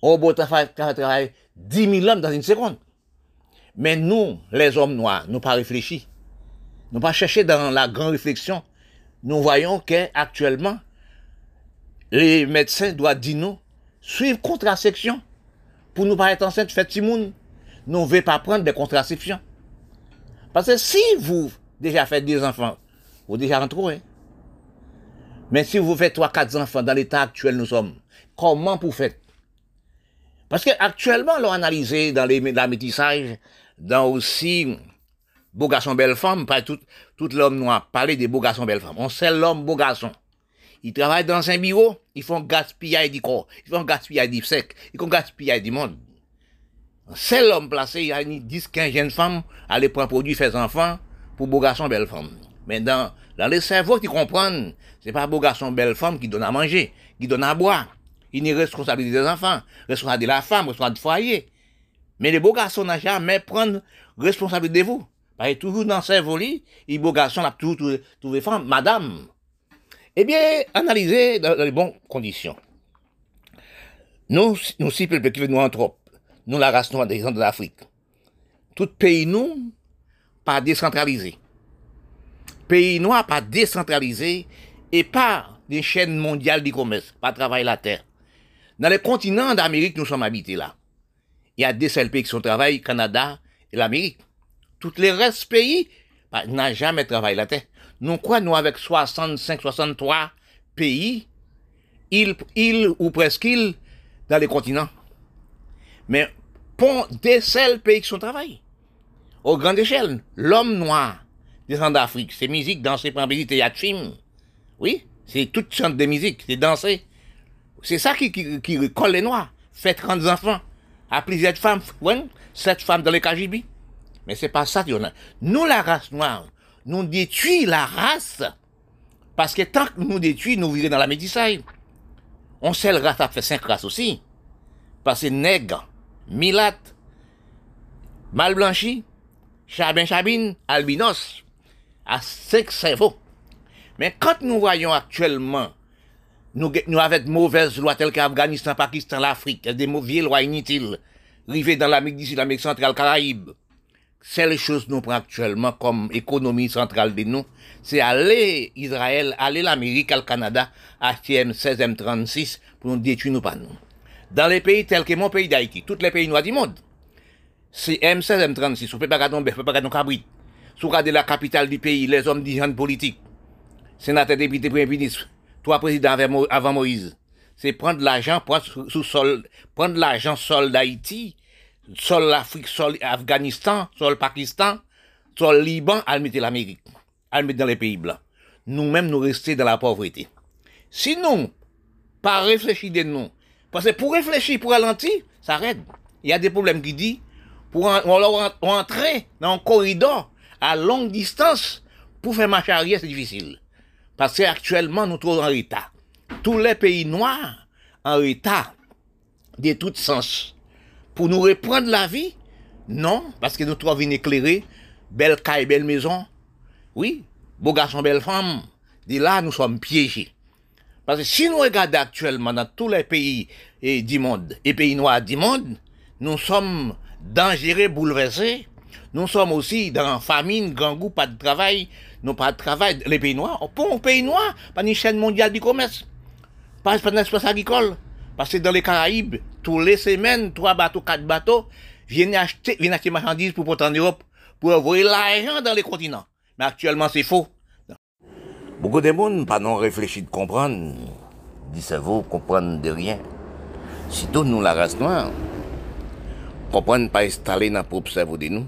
Un robot travaille 10 000 hommes dans une seconde. Mais nous, les hommes noirs, nous pas réfléchis. Nous pas cherché dans la grande réflexion. Nous voyons qu'actuellement, les médecins doivent dire nous, suivre contraception. Pour nous pas être enceinte, faites timoun. Nous ne voulons pas prendre des contraceptions. Parce que si vous déjà faites des enfants, vous déjà rentrez. Mais si vous faites trois, quatre enfants dans l'état actuel nous sommes, comment vous faites Parce que actuellement, l'on analysé dans les dans dans aussi beau garçon, belle femme, pas tout, tout l'homme noir, parler des beaux garçons, belle femme. On sait l'homme, beau garçon. Ils travaillent dans un bureau, ils font gaspillage du corps, ils font gaspillage du sec, ils font gaspillage du monde. C'est l'homme placé, il y a 10, 15 jeunes femmes, aller prendre produit, faire enfants, pour beau garçon, belle femme. Mais dans, dans les cerveaux qui comprennent, c'est pas beau garçon, belle femme qui donne à manger, qui donne à boire. Il est responsable des enfants, responsable de la femme, responsable du foyer. Mais les beaux garçons n'ont jamais prendre responsabilité de vous. Parce que toujours dans ses volets, les beaux garçons ont toujours trouvé femme, madame. Eh bien, analysez dans, les bonnes conditions. Nous, nous, si peuple qui nous trop, nous, la race noire des gens de l'Afrique, tout pays nous, pas décentralisé. Pays noir pas décentralisé et pas des chaînes mondiales du commerce, pas travailler la terre. Dans les continents d'Amérique, nous sommes habités là. Il y a des seuls pays qui sont travaillés, Canada et l'Amérique. Tous les restes pays bah, n'ont jamais travaillé la terre. Nous quoi, nous avec 65, 63 pays, îles, îles ou presque îles, dans les continents. Mais pour des seuls pays qui sont travaillés. Au grande échelle, l'homme noir descend d'Afrique, c'est musique, danser, prendre théâtre, film. Oui, c'est toute sorte de musique, c'est danser. C'est ça qui, qui, qui colle les noirs. Fait 30 enfants à plusieurs femmes, ouais, sept femmes dans les KGB. Mais c'est pas ça qu'on a. Nous, la race noire, nous détruisons la race. Parce que tant que nous détruisons, nous vivons dans la métissage. On sait le race a fait cinq races aussi. Parce que nègre, milate, mal blanchi, chabin chabine, albinos, à cinq cerveaux. Mais quand nous voyons actuellement, nous, nous de mauvaises lois telles qu'Afghanistan, Pakistan, l'Afrique, des mauvaises lois inutiles, rivées dans l'Amérique du Sud, l'Amérique centrale, Caraïbes. Celle chose nous prend actuellement comme économie centrale de nous, c'est aller Israël, aller l'Amérique, le Canada, acheter M16, M36 pour nous détruire nous pas nous. Dans les pays tels que mon pays d'Haïti, tous les pays noirs du monde, c'est M16, M36, on peut pas regarder, on peut pas regarder cabrit. Sous regarder la capitale du pays, les hommes dirigeants politiques, sénateurs, députés, premier ministre, trois présidents avant, avant Moïse, c'est prendre l'argent, prendre sous sol, prendre l'argent sol d'Haïti, sol l'Afrique, sol Afghanistan, sol Pakistan, sol Liban, à mettre l'Amérique, à mettre dans les pays blancs. Nous-mêmes, nous rester dans la pauvreté. Sinon, pas réfléchir de nous, parce que pour réfléchir, pour ralentir, ça arrête. Il y a des problèmes qui disent, pour entrer dans un corridor à longue distance, pour faire marche arrière, c'est difficile. Parce qu'actuellement, nous trouvons en retard. Tous les pays noirs en retard de tout sens. Pour nous reprendre la vie, non, parce que nous trouvons une éclairée, belle caille, belle maison. Oui, beau garçon, belle femme. De là, nous sommes piégés. Parce que si nous regardons actuellement dans tous les pays du monde, et pays noirs du monde, nous sommes dangereux, bouleversés. Nous sommes aussi dans famine, grand goût, pas de travail. nous pas de travail. Les pays noirs, pour un pays pas une chaîne mondiale du commerce, pas pas d'espace agricole. Parce que dans les Caraïbes, tous les semaines, trois bateaux, quatre bateaux, viennent acheter, viennent acheter marchandises pour porter en Europe, pour envoyer l'argent dans les continents. Mais actuellement, c'est faux. Beaucoup de monde pas non réfléchi de comprendre, dit cerveau, comprendre de rien. Sitôt nous la race noire, comprendre pas installer dans propre cerveau de nous.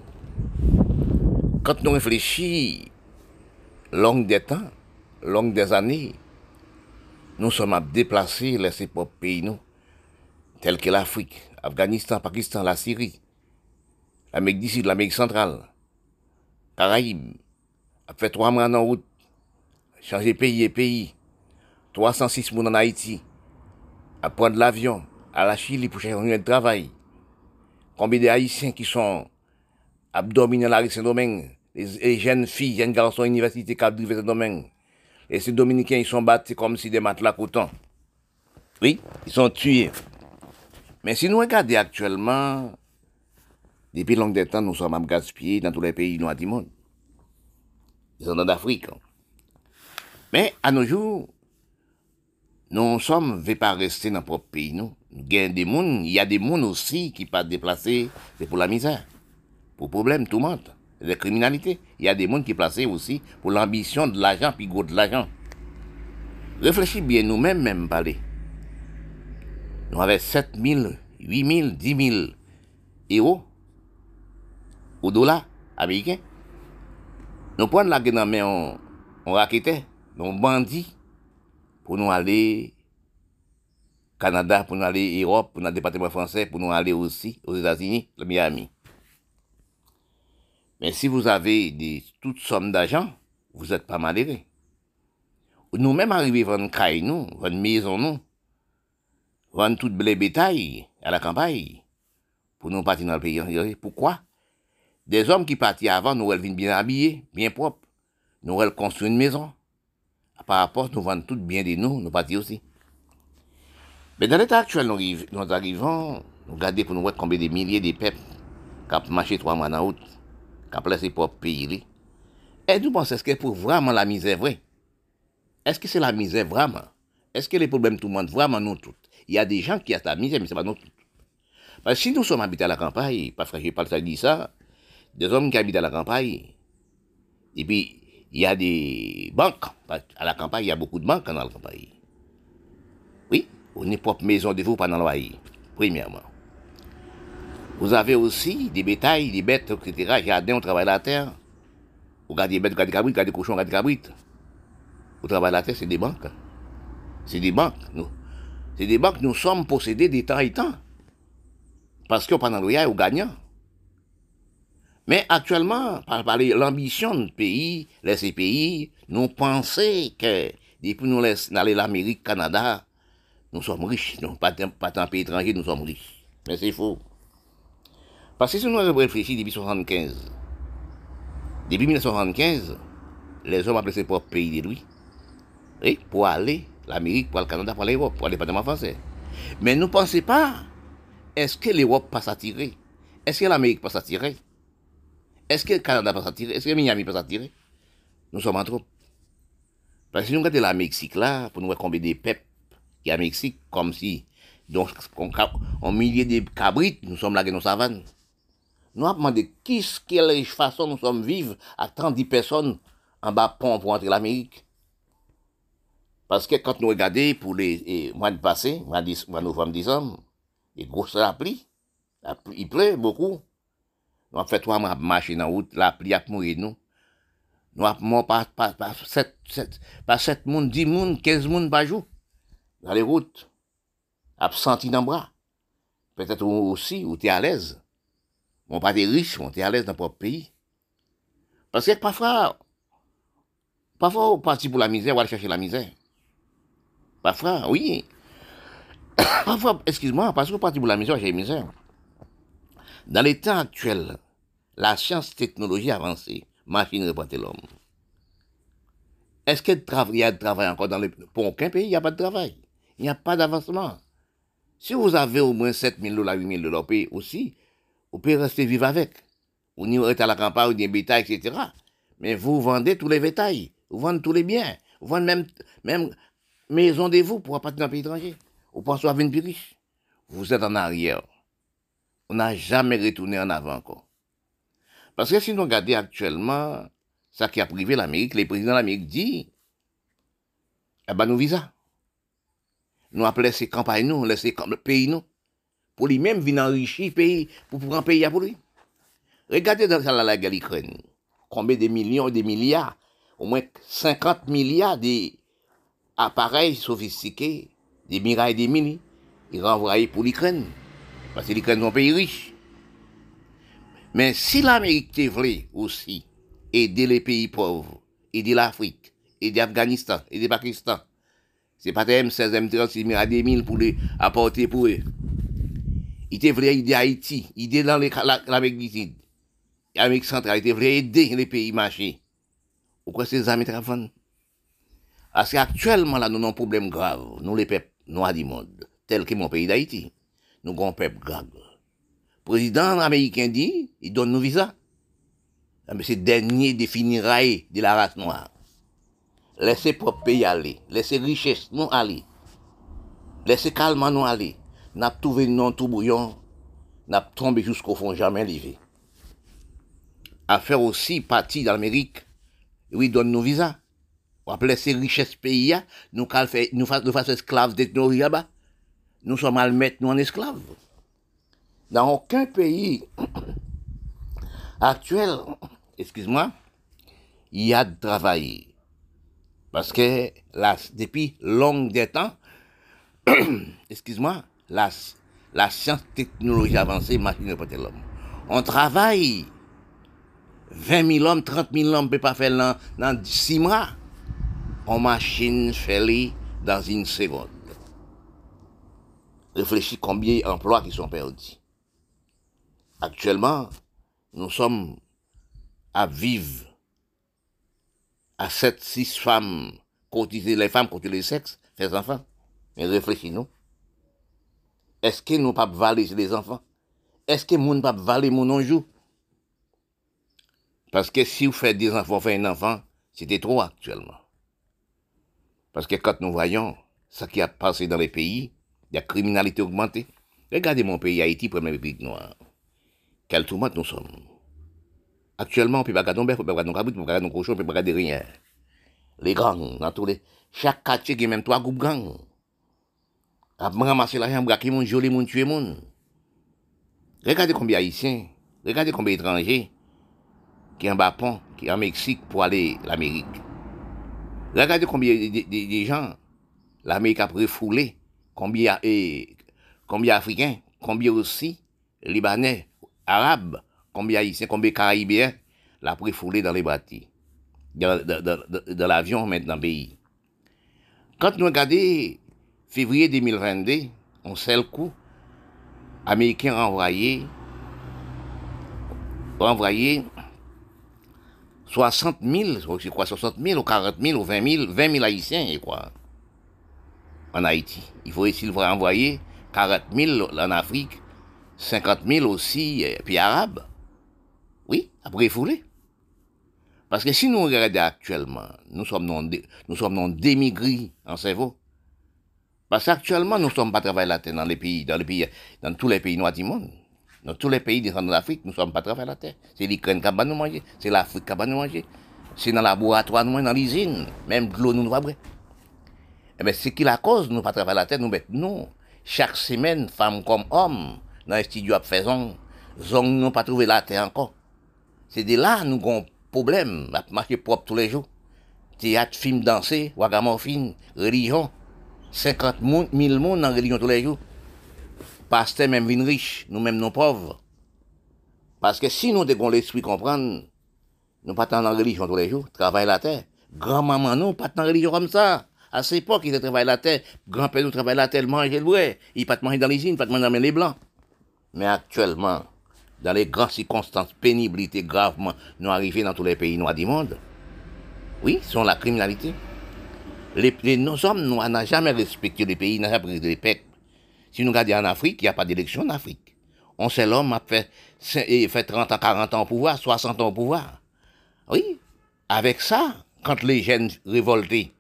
Quand nous réfléchissons, longue des temps, longue des années, nous sommes à déplacer laisser propres pays nous, tels que l'Afrique, Afghanistan, Pakistan, la Syrie, l'Amérique du Sud, l'Amérique centrale, Caraïbes, a trois mois en route, changer pays et pays, 306 mois en Haïti, à prendre l'avion, à la Chili pour chercher un travail. Combien de Haïtiens qui sont abdominés la rue Saint-Domingue, les, les jeunes filles, jeunes garçons à l'université qui ont Saint-Domingue. Et ces Dominicains, ils sont battus comme si des matelas coutons. Oui, ils sont tués. Mais si nous regardons actuellement, depuis longtemps temps, nous sommes à gaspiller dans tous les pays noirs du monde. Ils sont d'Afrique. Mais à nos jours, nous sommes ne pas rester dans notre propre pays. Nous. Il des mondes, il y a des mondes aussi qui pas déplacés, c'est pour la misère, pour problème, tout le monde, la criminalité. Il y a des mondes qui placés aussi pour l'ambition de l'argent, puis gros de l'argent. Réfléchis bien nous-mêmes, même parler. Nous avons 7 000, 8 000, 10 000 euros au dollar américain. Nous prenons la gueule mais on, on raquettait, on bandit pour nous aller Canada, pour nous aller Europe, pour nous département français, pour nous aller aussi aux États-Unis, le Miami. Mais si vous avez des, toutes sommes d'argent, vous n'êtes pas malheureux. Nous-mêmes arrivons à vendre caille, nous, vendre maison, nous, vendre tout blé bétail à la campagne, pour nous partir dans le pays. Pourquoi? Des hommes qui partent avant, nous, viennent bien habillés, bien propres. Nous, construisent une maison. Par rapport, nous vendons tout bien de nous, nous partis aussi. Mais dans l'état actuel, nous, arrivons, nous regardons pour nous voir combien de milliers de peuples qui ont marché trois mois en route, qui ont placé propres pays. Et nous pensons, est-ce que pour vraiment la misère vraie? Est-ce que c'est la misère vraiment? Est-ce que les problèmes tout le monde vraiment nous toutes? Il y a des gens qui ont la misère, mais ce n'est pas toutes. Parce que si nous sommes habités à la campagne, parce que je parle ça dit ça, des hommes qui habitent à la campagne, et puis il y a des banques. À la campagne, il y a beaucoup de banques dans la campagne. Oui, on est propre maison de vous pendant loyer, premièrement. Vous avez aussi des bétails, des bêtes, etc. Jardin, on travaille la terre. Vous regardez des bêtes, vous regardez des cabrites, vous regardez des cochons, vous regardez des cabrites. Vous travaillez la terre, c'est des banques. C'est des banques, nous. C'est des banques, nous sommes possédés des temps et temps. Parce que pendant le vous gagnez. Mais actuellement, par, l'ambition de pays, les pays, nous pensons que depuis nous laissons aller l'Amérique, Canada, nous sommes riches. Non, pas, pas tant pays étranger, nous sommes riches. Mais c'est faux. Parce que si nous réfléchissons depuis 1975, depuis 1975, les hommes appellent ses propres pays lui. Et pour aller l'Amérique, pour le Canada, pour l'Europe, pour le département français. Mais ne pensons pas, est-ce que l'Europe peut s'attirer Est-ce que l'Amérique peut s'attirer est-ce que le Canada peut s'attirer Est-ce que Miami peut s'attirer Nous sommes en trop. Parce que si nous regardons la Mexique là, pour nous combien de peuples qui a Mexique, comme si, donc, on, on milliers de cabrites, nous sommes là dans nos savanes. Nous avons demandé qui, quelle façon nous sommes vivre à 30 personnes en bas pont pour entrer l'Amérique. Paske kant nou regade pou le mwan pase, mwan novem dizan, e, e gos la pli, i ple bokou. Nou ap fet waman ap mache nan wout, la pli ap mouye nou. Nou ap moun pa 7 moun, 10 moun, 15 moun bajou, nan le wout. Ap santi nan bra. Petet ou osi, ou te alez. Moun pa te riche, moun te alez nan pop peyi. Paske pafwa, pafwa ou pati pou la mizè, wale chache la mizè. Parfois, oui. (coughs) parfois, excuse-moi, parce qu'on partit pour la misère, la misère. Dans les temps actuels, la science technologie avancée, machine représente l'homme. Est-ce qu'il y a de travail encore dans le... Pour aucun pays, il n'y a pas de travail. Il n'y a pas d'avancement. Si vous avez au moins 7 000 dollars, 8 000 dollars aussi, vous pouvez rester vivre avec. Vous n'y à la campagne, ou des bétail, etc. Mais vous vendez tous les bétails, vous vendez tous les biens, vous vendez même, même maison de vous pour partir dans un pays étranger? Vous pensez à venir plus riche? Vous êtes en arrière. On n'a jamais retourné en avant encore. Parce que si nous regardons actuellement, ça qui a privé l'Amérique, les présidents de l'Amérique disent, eh ben, nous visa. Nous appelons laisser campagne nous, laisser le pays nous. Pour lui-même venir enrichir pays, pour prendre un pays à pour lui. Regardez dans la, guerre. Combien de millions, de milliards, au moins 50 milliards d'appareils sophistiqués, des mirailles, des mini, ils renvoyés pour l'Ukraine. Parce que l'Ukraine est un pays riche. Mais si l'Amérique voulait aussi aider les pays pauvres, aider l'Afrique, aider l'Afghanistan, aider le Pakistan, c'est pas des M16, M36, mais des mille pour les apporter pour eux. Il te voulait aider Haïti, aider dans l'Amérique du Sud, l'Amérique centrale, il te voulait aider les pays marchés. Pourquoi ces amis travaillent Parce qu'actuellement, là, nous avons un problème grave, nous les peuples noirs du monde, tel que mon pays d'Haïti. Nous avons un peuple grave. Président américain dit, il donne nos visas. Ah, Mais c'est dernier des finirailles de la race noire. Laissez propre pays aller. Laissez richesse nous aller. Laissez calme nous aller. N'a trouvé non tout bouillon. N'a tombé jusqu'au fond, jamais livré. À faire aussi partie d'Amérique. Oui, donne nos visas. On va laisser richesse pays, nous fasse esclaves technologie là-bas. Nous sommes à mettre nous en esclaves. Dans aucun pays (clears throat) actuel, excuse-moi, il y a de travail. Parce que depuis long des temps, (clears throat) excuse-moi, la, la science technologie avancée, machine pas l'homme. On travaille 20 000 hommes, 30 000 hommes, ne peut pas faire dans, dans 6 mois. On machine fait dans une seconde. Réfléchis combien d'emplois qui sont perdus. Actuellement, nous sommes à vivre à 7, 6 femmes, cotiser les femmes contre les sexes, les enfants. Mais réfléchis-nous. Est-ce que nous pas valer les enfants? Est-ce que nous pas valer mon anjou? Parce que si vous faites des enfants, vous faites un enfant, c'était trop actuellement. Parce que quand nous voyons ce qui a passé dans les pays, la criminalité augmentée. Regardez mon pays, Haïti, premier république noire. Quelle tourmente nous sommes. Actuellement, on peut pas garder nos bœufs, on peut pas garder nos caboutes, on peut pas garder nos cochons, on peut pas garder rien. Les gangs, dans tous les... Chaque quartier, il y a même trois groupes gangs. À ramasser l'argent, braquer mon, mon, tuer mon. Regardez combien d'Haïtiens, regardez combien d'étrangers qui en bas pont, qui en Mexique pour aller l'Amérique. Regardez combien de, gens l'Amérique a refoulé, combien, et, combien d'Africains, combien aussi Libanais, Arabes, combien Haïtiens, combien Caraïbiens l'a refoulé dans les bâtis, dans, l'avion maintenant. Quand nous regardons février 2022, on sait le coup, Américains ont envoyé, ont envoyé 60 000, je crois 60 000 ou 40 000 ou 20 000, 20 000 Haïtiens, je crois, en Haïti. Il faut essayer de envoyer 40 000 en Afrique, 50 000 aussi, euh, puis Arabes. Oui, après foulé. Parce que si nous regardons actuellement, nous sommes non, nous sommes démigrés en cerveau. Parce qu'actuellement, nous ne sommes pas travailler la terre dans les pays, dans les pays, dans tous les pays noirs du monde. Dans tous les pays de l'Afrique, nous ne sommes pas travailler la terre. C'est l'Ukraine qui va nous manger, c'est l'Afrique qui va nous manger. C'est dans le laboratoire, nous, dans l'usine. Même de l'eau, nous ne va boire. Eh bien, c'est qui la cause, nous ne pas travailler la terre, nous mettons, non. Chaque semaine, femmes comme hommes, dans les studios à faisons, zong nous pas trouvé la terre encore. C'est de là, nous avons un problème, à marcher propre tous les jours. Théâtre, film, danser, wagamorphine, religion. 50 moun- 000 monde dans la religion tous les jours. Pasteur même vin riche, nous même nous pauvres. Parce que si nous devons l'esprit comprendre, nous pas dans la religion tous les jours, travailler la terre. Grand-maman, nous, pas dans la religion comme ça. À cette époque, ils travaillent la terre. Grand-père nous travaille la terre, manger le vrai. Il pas manger dans l'usine, pas manger dans les blancs. Mais actuellement, dans les grandes circonstances, pénibilité gravement, nous arrivons dans tous les pays noirs du monde. Oui, sont la criminalité. Les, nos hommes n'ont jamais respecté les pays, n'ont jamais respecté les peuples. Si nous regardons en Afrique, il n'y a pas d'élection en Afrique. On sait l'homme a fait, cin- et fait 30 ans, 40 ans au pouvoir, 60 ans au pouvoir. Oui, avec ça, quand les jeunes révoltés,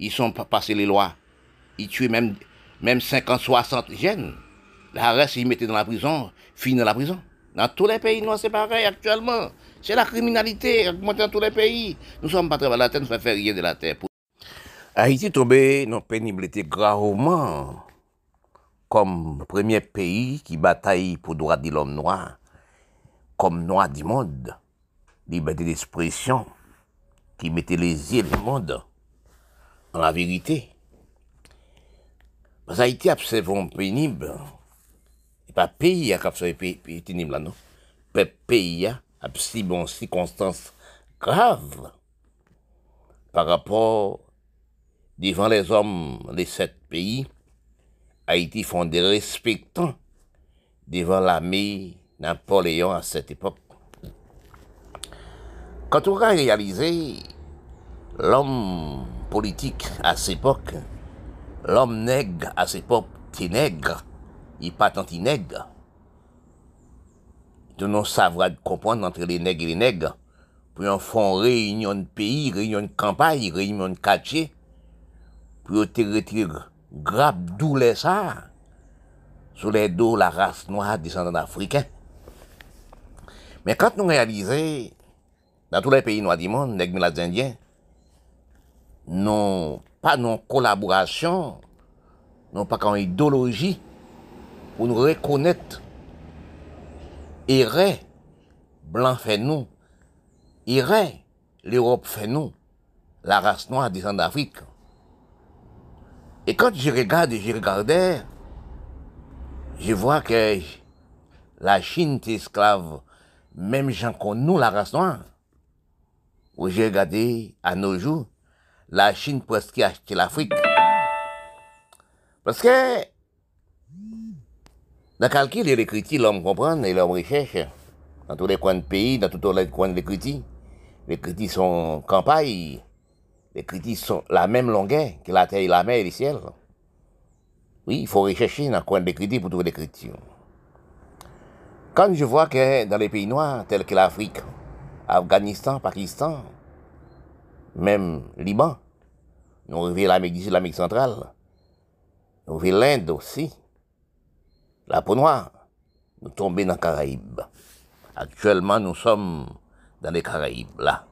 ils sont pas passés les lois, ils tuaient même, même 50, 60 jeunes. La reste, ils mettaient dans la prison, fini dans la prison. Dans tous les pays noirs, c'est pareil actuellement. C'est la criminalité augmentée dans tous les pays. Nous sommes pas travaillés la terre, nous ne faisons rien de la terre. Haïti tombé dans pénibilité gravement kom premye peyi ki batay pou doa di lom noa, kom noa di moun, libeti d'espresyon, ki mette les yè le moun an la verite. Mas Haiti apsevon penib, e pa peyi ak apsevon penib la nou, pe peyi apsevon sikonstans grav par rapport divan les om les set peyi Haïti font des respectants devant l'armée Napoléon à cette époque. Quand on a réalisé l'homme politique à cette époque, l'homme nègre à cette époque, qui nègre, il pas tant nègre. De non savoir comprendre entre les nègres et les nègres, pour en une réunion de pays, réunion de campagne, réunion de quartier, pour te retirer grave douleur ça, sur les dos la race noire descendant africain. Mais quand nous réalisons, dans tous les pays noirs du monde, les Indiens, non pas non collaboration, non pas qu'en idéologie, pour nous reconnaître, errer, blanc fait nous, errer, l'Europe fait nous, la race noire descend d'Afrique. Et quand je regarde, je regardais, je vois que la Chine est esclave, même gens qu'on nous, la race noire. Où j'ai regardé, à nos jours, la Chine presque acheté l'Afrique. Parce que, dans le calcul et l'écriture, l'homme comprend et l'homme recherche. Dans tous les coins de pays, dans tous les coins de l'écriture. Les critiques sont campagne. Les critiques sont la même longueur que la terre, la mer et le ciel. Oui, il faut rechercher dans le coin de l'écriture pour trouver l'écriture. Quand je vois que dans les pays noirs, tels que l'Afrique, Afghanistan, Pakistan, même Liban, nous revient l'Amérique du Sud, l'Amérique centrale, nous revient l'Inde aussi, la peau noire, nous tombons dans les Caraïbes. Actuellement, nous sommes dans les Caraïbes, là.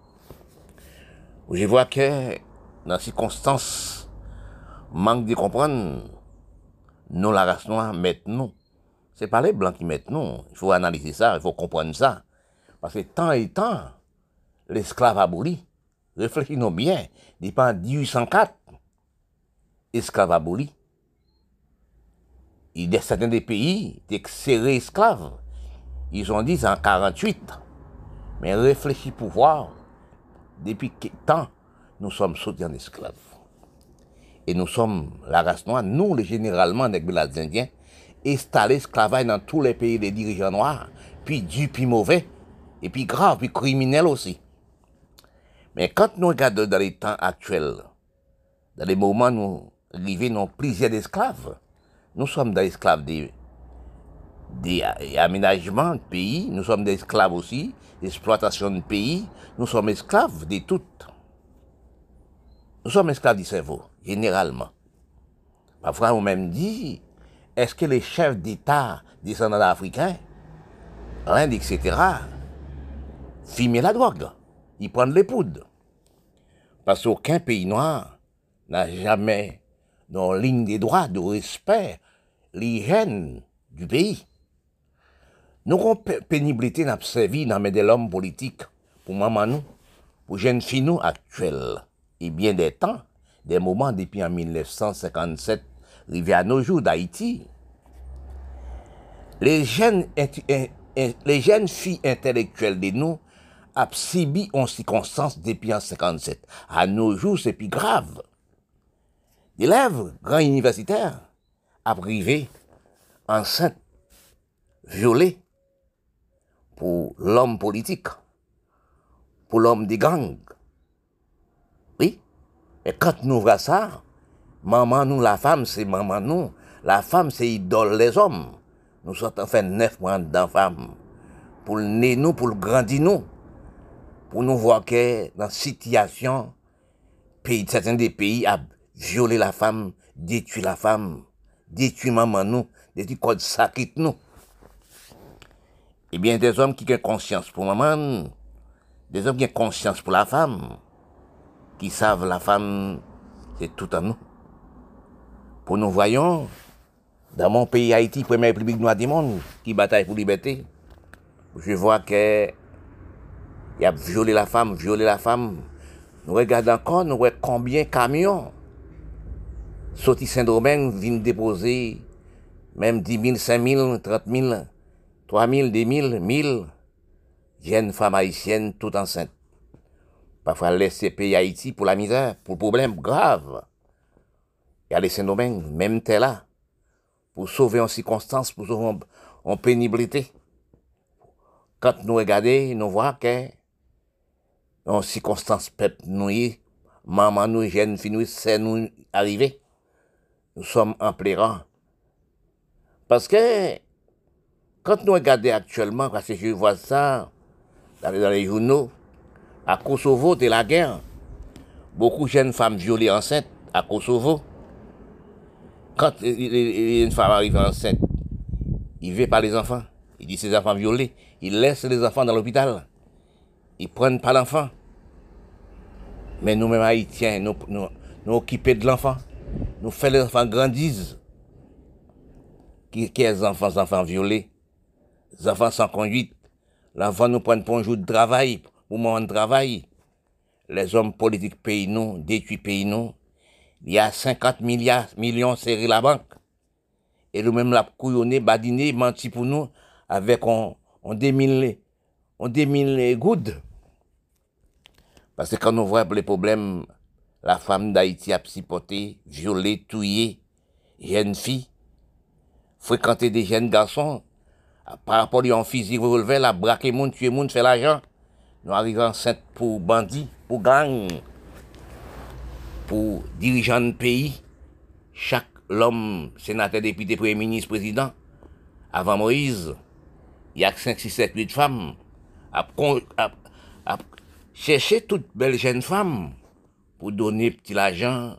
Je vois que, dans ces circonstances, manque de comprendre, nous, la race noire, nous. C'est pas les blancs qui mettent nous. Il faut analyser ça, il faut comprendre ça. Parce que temps et temps, l'esclave aboli, réfléchissons bien, depuis 1804, esclave aboli. Il y a certains des pays, serrés esclaves. Ils ont dit en 48. Mais réfléchis pour voir, depuis quel temps nous sommes sautés en esclaves. Et nous sommes la race noire, nous, les généralement, les Indiens, installés esclavage dans tous les pays des dirigeants noirs, puis du, puis mauvais, et puis grave, puis criminel aussi. Mais quand nous regardons dans les temps actuels, dans les moments où nous arrivons dans plusieurs esclaves, nous sommes des esclaves des, des aménagements de pays, nous sommes des esclaves aussi, d'exploitation de pays, nous sommes esclaves de toutes. Nous sommes esclaves du cerveau, généralement. Parfois, on même dit, est-ce que les chefs d'État descendants africains, l'Inde, etc., fument la drogue Ils prennent les poudres? Parce qu'aucun pays noir n'a jamais, dans ligne des droits, de respect, l'hygiène du pays. Nous avons pénibilité n'a servi dans de l'homme politique pour maman nous, pour jeunes filles nous actuelles. Et bien des temps, des moments depuis en 1957, arrivé à nos jours d'Haïti, les jeunes, les jeunes filles intellectuelles de nous ont subi en circonstances depuis en 57. À nos jours, c'est plus grave. L'élève, grand universitaire, a privé, enceinte, violée, pour l'homme politique, pour l'homme des gangs. Oui. Et quand nous voyons ça, maman nous, la femme, c'est maman nous. La femme, c'est idole les hommes. Nous sommes en fait neuf mois dans femme. Pour le nez nous, pour le grandir nous. Pour nous voir que dans situation, pays, certains des pays a violé la femme, détruit la femme, détruit maman nous, détruit code sacré nous. Eh Ebyen, des om ki gen konsyans pou maman, des om gen konsyans pou la fam, ki sav la fam, se tout an nou. Po nou voyon, dan mon peyi Haiti, premè republik noua di moun, ki batay pou libetè, je vwa ke yap viole la fam, viole la fam, nou wè gade ankon, nou wè konbyen kamyon, soti Saint-Domingue vin depose, mèm 10 000, 5 000, 30 000, 3 000, 10 000, 1000 jeunes femmes haïtiennes toutes enceintes. Parfois laisser pays Haïti pour la misère, pour problème grave. Et aller Saint-Domingue, même tel là, pour sauver en circonstance, pour sauver en, en pénibilité. Quand nous regardons, nous voyons que en circonstance peuple nous y, maman nous, jeune fille nous, c'est nous arrivé. Nous sommes en pleurant. Parce que, quand nous regardons actuellement, parce que je vois ça dans les, journaux, à Kosovo, de la guerre, beaucoup de jeunes femmes violées enceintes à Kosovo. Quand une femme arrive enceinte, il veut pas les enfants. Il dit ses enfants violés. Il laisse les enfants dans l'hôpital. Ils prennent pas l'enfant. Mais nous-mêmes Haïtiens, nous, nous, nous occupés de l'enfant. Nous faisons les enfants grandissent. Qui, enfants, enfants violés? zafan san konduit, l'enfant nou pren ponjou de travay, pou moun travay. Les om politik peyi nou, detui peyi nou, y a 50 milyon seri la bank. E nou menm la kouyone, badine, manti pou nou, avek on 2000 goud. Pase kan nou vwep le problem, la fam d'Haïti ap sipote, viole, touye, jen fi, frekante de jen gason, par rapport à un physique relevé, la braquer moun, tuer moun, faire l'argent. Nous arrivons enceinte pour bandits, pour gangs, pour dirigeants de pays. Chaque l'homme, sénateur, député, premier ministre, président, avant Moïse, il y a 5, 6, 7, 8 femmes, à, à, à chercher toute belle jeune femme pour donner petit l'argent,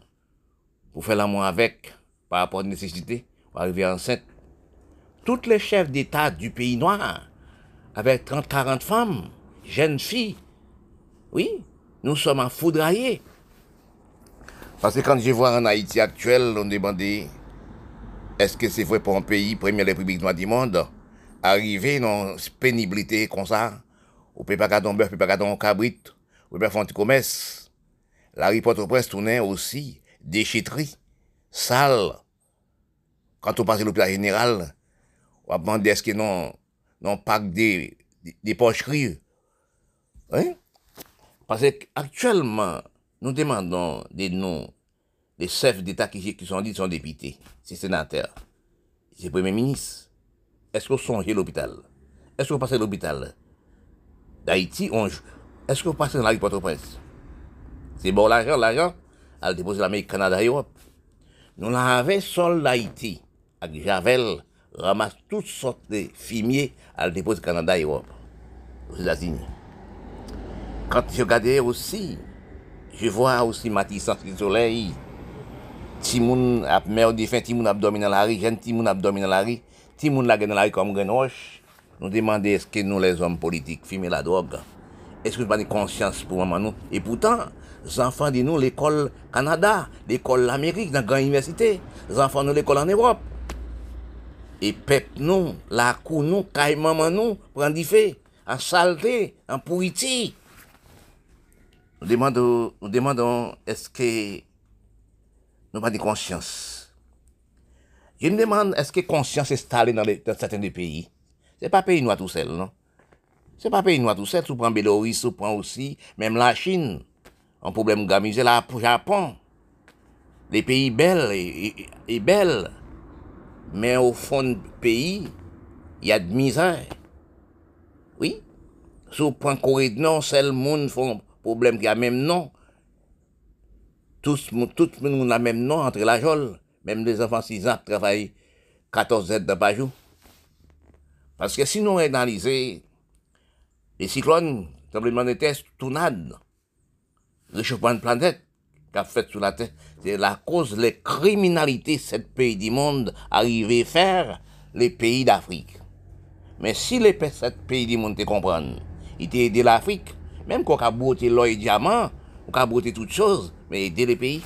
pour faire l'amour avec, par rapport à la nécessité, pour arriver enceinte. Toutes les chefs d'État du pays noir, avec 30, 40 femmes, jeunes filles, oui, nous sommes en foudroyés. Parce que quand je vois en Haïti actuel, on demandait est-ce que c'est vrai pour un pays, première république noire du monde, arriver dans pénibilité comme ça, on peut pas garder un bœuf, on peut pas garder un cabrit, on peut pas faire un petit commerce. La reporte presse tournait aussi déchetterie, sale. Quand on passe à l'hôpital général, wap mande eske non, non pak de, de, de poch kriye. Oui? Pase aktuelman nou demandon de nou de sef d'Etat ki, ki son dit son depite, se senater, se premier minis. Esko sonje l'hôpital? Esko pase l'hôpital? D'Haïti, onj, esko pase nan la Port-au-Prince? Se bon l'ajan, l'ajan, al depose l'Amérique, Kanada, Europe. Nou la ave sol d'Haïti, ak Javel, ramasse toutes sortes de fumier à la dépose Canada et Europe, aux États-Unis. Quand je regardais aussi, je vois aussi Matissance du Soleil, Timoun ap merdi fin, Timoun ap dormi nan la ri, jen Timoun ap dormi nan la ri, Timoun la gen nan la ri kom gen roche, nou demande eske nou les om politik fime la drog, eske nou pa de konsyans pou maman nou, e poutan, zanfan di nou l'ekol Kanada, l'ekol l'Amerik, nan gran universite, zanfan nou l'ekol an Europe, E pep nou, lakou nou, kay maman nou, pran di fe, an salte, an pou iti. Nou demandon, nou demandon, eske nou pa di konsyans. Je nou demande, eske konsyans estale nan saten de peyi. Se pa peyi nou a tou sel, non? Se pa peyi nou a tou sel, sou pran Beloris, sou pran osi, mem la Chine. An problem gamize la Japon. Le peyi bel, e bel. Mais au fond du pays, il y a de misère. Oui. Vous prenez Corée du Nord, c'est le monde font problème qui a même nom. Tout le monde a même nom entre la jole. Même les enfants 6 ans travaillent 14 heures de par jour. Parce que si nous analysons les cyclones, tremblement de terre, tournade, réchauffement de planète qu'a fait sur la terre. C'est la cause les criminalités sept pays du monde arrivaient à faire les pays d'Afrique. Mais si les pays du monde te comprennent, ils aidé l'Afrique, même qu'on a beauté l'or et diamant, on a beauté toutes choses, mais aider les pays.